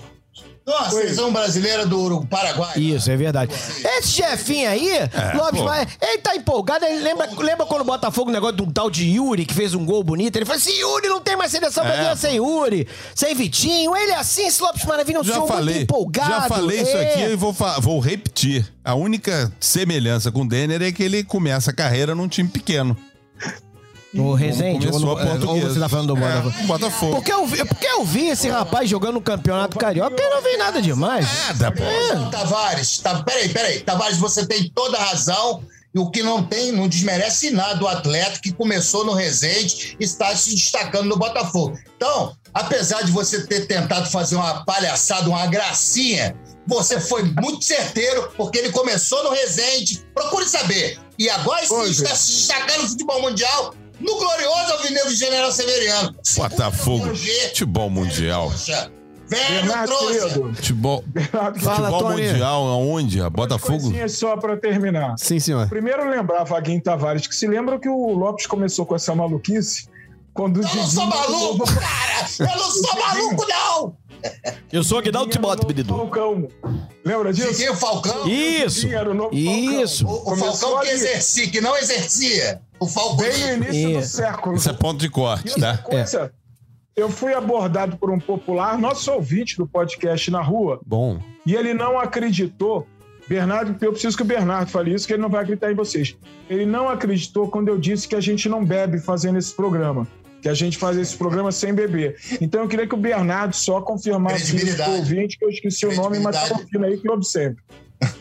Não, a seleção brasileira do Paraguai. Isso, é verdade. Esse chefinho aí, Lopes, pô. ele tá empolgado. Ele lembra, lembra quando o Botafogo, o negócio de um tal de Yuri, que fez um gol bonito? Ele falou assim: Yuri não tem mais seleção brasileira sem Yuri, sem Vitinho. Ele é assim, esse Lopes Maravilha, um Já senhor muito empolgado. já falei isso é. aqui e vou, vou repetir. A única semelhança com o Denner é que ele começa a carreira num time pequeno. No Resende, ou, Começou no, a portuguesa. ou você tá falando do Botafogo? É, Botafogo. Porque eu, vi, porque eu vi esse rapaz jogando no Campeonato Carioca e não vi nada demais. Nada, pô. Não, Tavares, tá, peraí, peraí. Tavares, você tem toda a razão. E o que não tem, não desmerece nada o atleta que começou no Resende e está se destacando no Botafogo. Então, apesar de você ter tentado fazer uma palhaçada, uma gracinha, você foi muito certeiro, porque ele começou no Resende. Procure saber. E agora sim Oi, está se destacando no futebol mundial no glorioso Alvinegro General Severiano. Botafogo. Futebol mundial. Poxa, velho Bernardo querido. [LAUGHS] Futebol, Fala, futebol Tony. mundial aonde? Botafogo? só para terminar. Sim, senhor. Primeiro lembrar, Vaguinho Tavares, que se lembra que o Lopes começou com essa maluquice quando o Eu não sou maluco, cara! Eu não sou maluco, não! Eu sou Aguinaldo Timóteo, Didinho era o menino. novo Falcão. Lembra disso? Diguinho Falcão. Isso. Era o novo Isso. Falcão. O, o Falcão que ali, exercia, que não exercia. O Falcão. Bem no início do século. Isso é ponto de corte, tá? coisa, eu fui abordado por um popular, nosso ouvinte do podcast na rua, Bom. e ele não acreditou. Bernardo, eu preciso que o Bernardo fale isso, que ele não vai acreditar em vocês. Ele não acreditou quando eu disse que a gente não bebe fazendo esse programa. Que a gente faz esse programa sem beber. Então eu queria que o Bernardo só confirmasse isso pro ouvinte, que eu esqueci o nome, mas tá confirma aí que eu observo.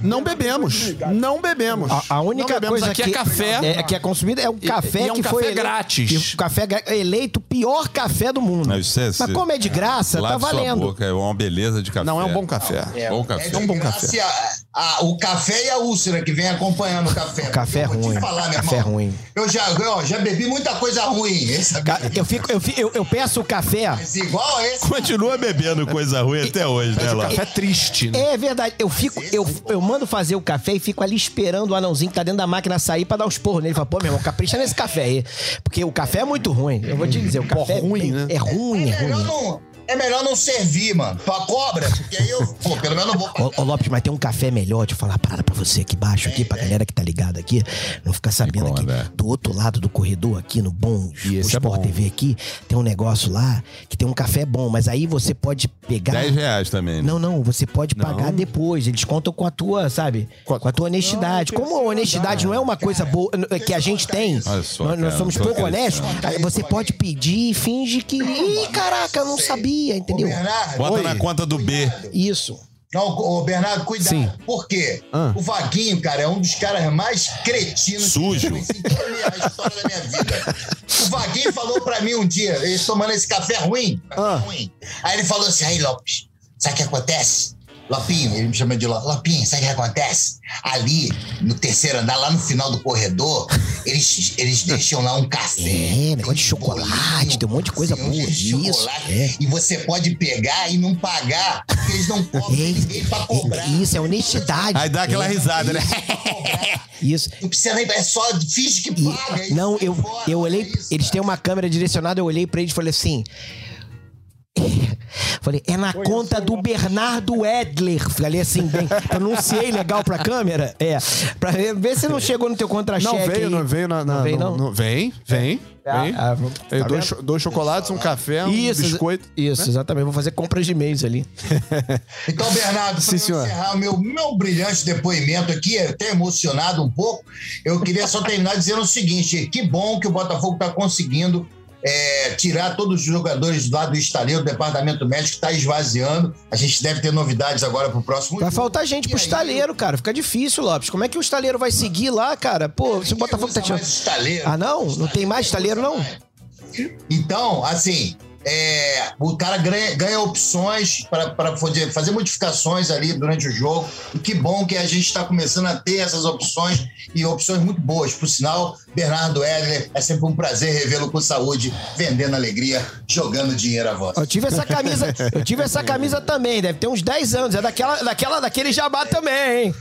Não bebemos. Não bebemos. A, a única Não bebemos. coisa aqui que é café. é, que é consumida é um café e é um que café foi ele- grátis. o café eleito o pior café do mundo. Não, isso é- Mas como é de graça, tá valendo. boca, é uma beleza de café. Não, é um bom café. Bom café. É um bom café. A, o café e a úlcera que vem acompanhando o café. O café é ruim. falar, café é irmão. ruim. Eu já, eu já bebi muita coisa ruim. Eu, fico, eu, fi- eu, eu peço o café. mas igual a esse. Continua bebendo coisa ruim até hoje, né, O lá? café é triste, né? É verdade, eu fico, eu, eu mando fazer o café e fico ali esperando o anãozinho que tá dentro da máquina sair pra dar uns porros nele. Fala, pô, meu irmão, capricha nesse café aí. Porque o café é muito ruim. Eu vou te dizer, o café é ruim, bem- né? É ruim, é É melhor, ruim. não, é melhor não servir, mano. Pra cobra, porque aí eu, pô, pelo menos não vou. Ô, Lopes, mas tem um café melhor, deixa eu falar uma parada pra você aqui embaixo, aqui, pra galera que tá ligada aqui, não ficar sabendo aqui. conta. Do outro lado do corredor, aqui no Bom é Sport bom. TV aqui, tem um negócio lá que tem um café bom, mas aí você pode pegar. 10 reais também, né? Não, não, você pode pagar depois. Eles contam com a tua, sabe? Com a tua honestidade. Não, Como a honestidade não é uma coisa boa é que a gente tem, só, nós, nós cara, somos não tô pouco honestos, você pode pedir e finge que. Ih, caraca, eu não sabia, Ô, entendeu? Bernardo, Bota Oi. na conta do B. Isso. não, ô, Bernardo, cuidado. Sim. Por quê? Ah. O Vaguinho, cara, é um dos caras mais cretinos Sujo. que eu conheci em toda a história da minha vida. O Vaguinho falou pra mim um dia, ele tomando esse café ruim, café Ah. ruim. Aí ele falou assim, aí, Lopes, sabe o que acontece? Lopinho, ele me chama de Lopinho. Lopinho, sabe o que acontece? Ali, no terceiro andar, lá no final do corredor, eles, eles deixam lá um café. É, negócio de chocolate, bolinho, tem um monte de coisa boa. de Isso, é. E você pode pegar e não pagar, porque eles não cobram ninguém pra cobrar. É, isso, é honestidade. Aí dá aquela É, risada, né? [LAUGHS] Isso. Não precisa nem, é só finge que E- paga. aí não, eu, fora, eu olha olhei. isso, eles cara. têm uma câmera direcionada, eu olhei pra eles e falei assim. [LAUGHS] Falei, é na conta do Bernardo Edler. Falei assim, bem, pronunciei legal pra câmera. É. Pra ver se não chegou no teu contra-cheque. Não veio, aí. não veio na. na- Não veio, não? no- vem, vem, vem. Ah, tá dois, dois chocolates, um café, um Isso, biscoito. Isso, exatamente. Vou fazer compras de mês ali. [LAUGHS] Então, Bernardo, Sim, para senhor. encerrar o meu, meu brilhante depoimento aqui, até emocionado um pouco, eu queria só terminar dizendo o seguinte: que bom que o Botafogo está conseguindo é, tirar todos os jogadores lá do estaleiro, do departamento médico, está esvaziando. A gente deve ter novidades agora pro próximo Vai jogo. faltar gente pro aí, estaleiro, cara. Fica difícil, Lopes. Como é que o estaleiro vai seguir lá, cara? Pô, se o Botafogo tá tirando. mais estaleiro. Ah, não? Não tem mais estaleiro, não? Então, assim, é, o cara ganha, ganha opções para fazer, fazer modificações ali durante o jogo. E que bom que a gente está começando a ter essas opções e opções muito boas. Por sinal, Bernardo Edler, é sempre um prazer revê-lo com saúde, vendendo alegria, jogando dinheiro a voz. Eu tive essa camisa, eu tive essa camisa também, deve ter uns 10 anos. É daquela, daquela, daquele jabá também, hein?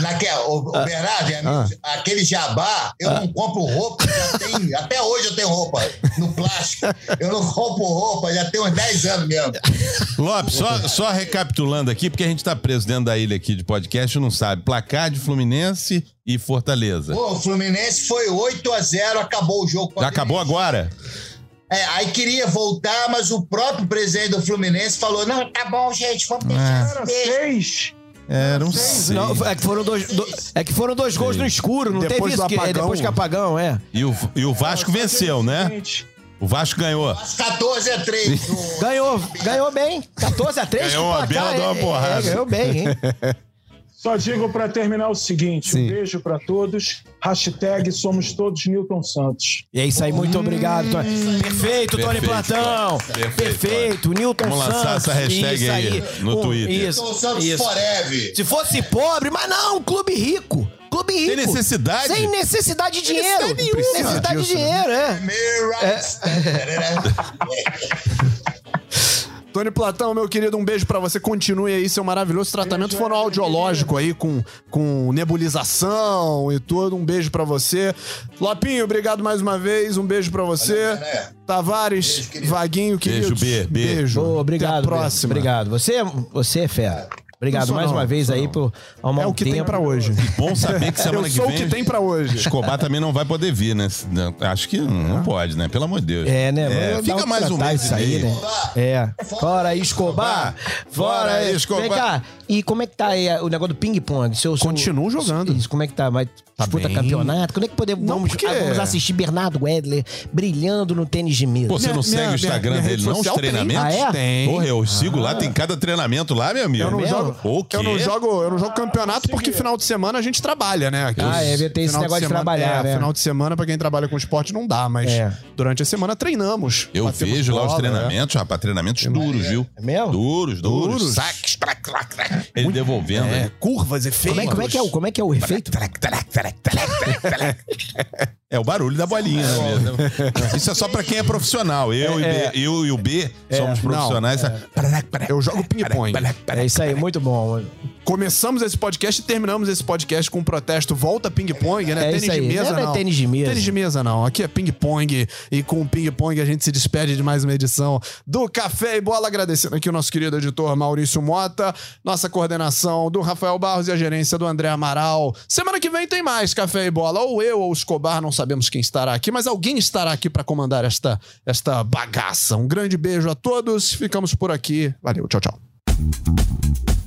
Naquela, o, o Bernardo, é amigo, aquele jabá, eu não compro roupa, já tem, [LAUGHS] até hoje eu tenho roupa no plástico. Eu não compro roupa, já tem uns 10 anos mesmo. Lopes, só, só recapitulando aqui, porque a gente tá preso dentro da ilha aqui de podcast e não sabe. Placar de Fluminense e Fortaleza. Pô, o Fluminense foi 8 a 0 acabou o jogo. Já acabou agora? É, aí queria voltar, mas o próprio presidente do Fluminense falou: não, tá bom, gente, vamos deixar beijo. seis. Era um seis. Não, é que foram dois, do- é que foram dois gols no escuro, não Depois teve do isso que, é, depois que apagão, é. E o, e o Vasco venceu, né? O Vasco ganhou. Às 14 a 3. [LAUGHS] do- Ganhou, ganhou bem. 14 a 3 Ganhou uma bela de uma porrada. É, ganhou bem, hein? Só digo para terminar o seguinte: Sim. um beijo para todos. Hashtag somos todos Newton Santos. E é isso aí, muito obrigado, Tony. Perfeito, Tony Perfeito, Platão. Perfeito, Perfeito, Newton Vamos lançar Santos. essa hashtag Isso aí no Um, Twitter. Isso, Newton Santos isso. Forever. Se fosse pobre, mas não, clube rico. Clube rico. Tem necessidade? Sem necessidade de dinheiro. nenhuma. Necessidade de né? dinheiro, é. [LAUGHS] Tony Platão, meu querido, um beijo pra você. Continue aí seu maravilhoso tratamento fonoaudiológico aí com, com nebulização e tudo. Um beijo pra você. Lopinho, obrigado mais uma vez. Um beijo pra você. Mané. Tavares, Beijo, querido. Vaguinho, querido. B, B. Beijo. Ô, obrigado. Até a próxima. Obrigado. Você, você é fera. Obrigado mais não, uma vez aí não. por arrumar É o que tempo. tem pra hoje. [LAUGHS] Bom saber que semana Eu que sou o vem. que tem pra hoje. Escobar também não vai poder vir, né? Acho que não, não pode, né? Pelo amor de Deus. É, né? É, Vamos fica mais um mês isso aí, né? É. Fora Escobar. Fora Escobar. Vem cá. E como é que tá aí o negócio do ping-pong? Seu- seu- Continuo jogando. Isso, como é que tá? Vai Tá disputa bem. campeonato? Quando é que podemos Não, vamos, porque- ah, vamos assistir Bernardo Wedler brilhando no tênis de mesa? Pô, você não Minha- segue minha- o Instagram minha- dele, não? Os social tem. treinamentos? Ah, é? Tem. Porra, eu sigo lá, tem cada treinamento lá, meu amigo. Eu não, jogo, O quê? eu não jogo, eu não jogo campeonato porque final de semana a gente trabalha, né? Aqui, Ah, é, tem esse negócio de semana- trabalhar, é, né? Final de semana pra quem trabalha com esporte não dá, mas É. durante a semana treinamos. Eu vejo lá os bola, treinamentos, rapaz, treinamentos duros, viu? É mesmo? Duros, duros. Duros. Saques, trac, trac, trac. Ele devolvendo. É, né? curvas, efeitos. Como é, como é que é o, como é que é o efeito? [LAUGHS] É o barulho da bolinha, né? mesmo? Isso é só pra quem é profissional. Eu, e, B- eu e o B somos profissionais. Eu jogo ping-pong. É isso aí, muito bom. Começamos esse podcast e terminamos esse podcast com um protesto Volta Ping-Pong, né? É tênis de mesa, Não é não. tênis de mesa. Tênis de mesa, não. Aqui é ping-pong. E com o ping-pong a gente se despede de mais uma edição do Café e Bola. Agradecendo aqui o nosso querido editor Maurício Mota, nossa coordenação do Rafael Barros e a gerência do André Amaral. Semana que vem tem mais Café e Bola. Ou eu ou o Escobar, não sabemos quem estará aqui, mas alguém estará aqui para comandar esta, esta bagaça. Um grande beijo a todos. Ficamos por aqui. Valeu, tchau, tchau.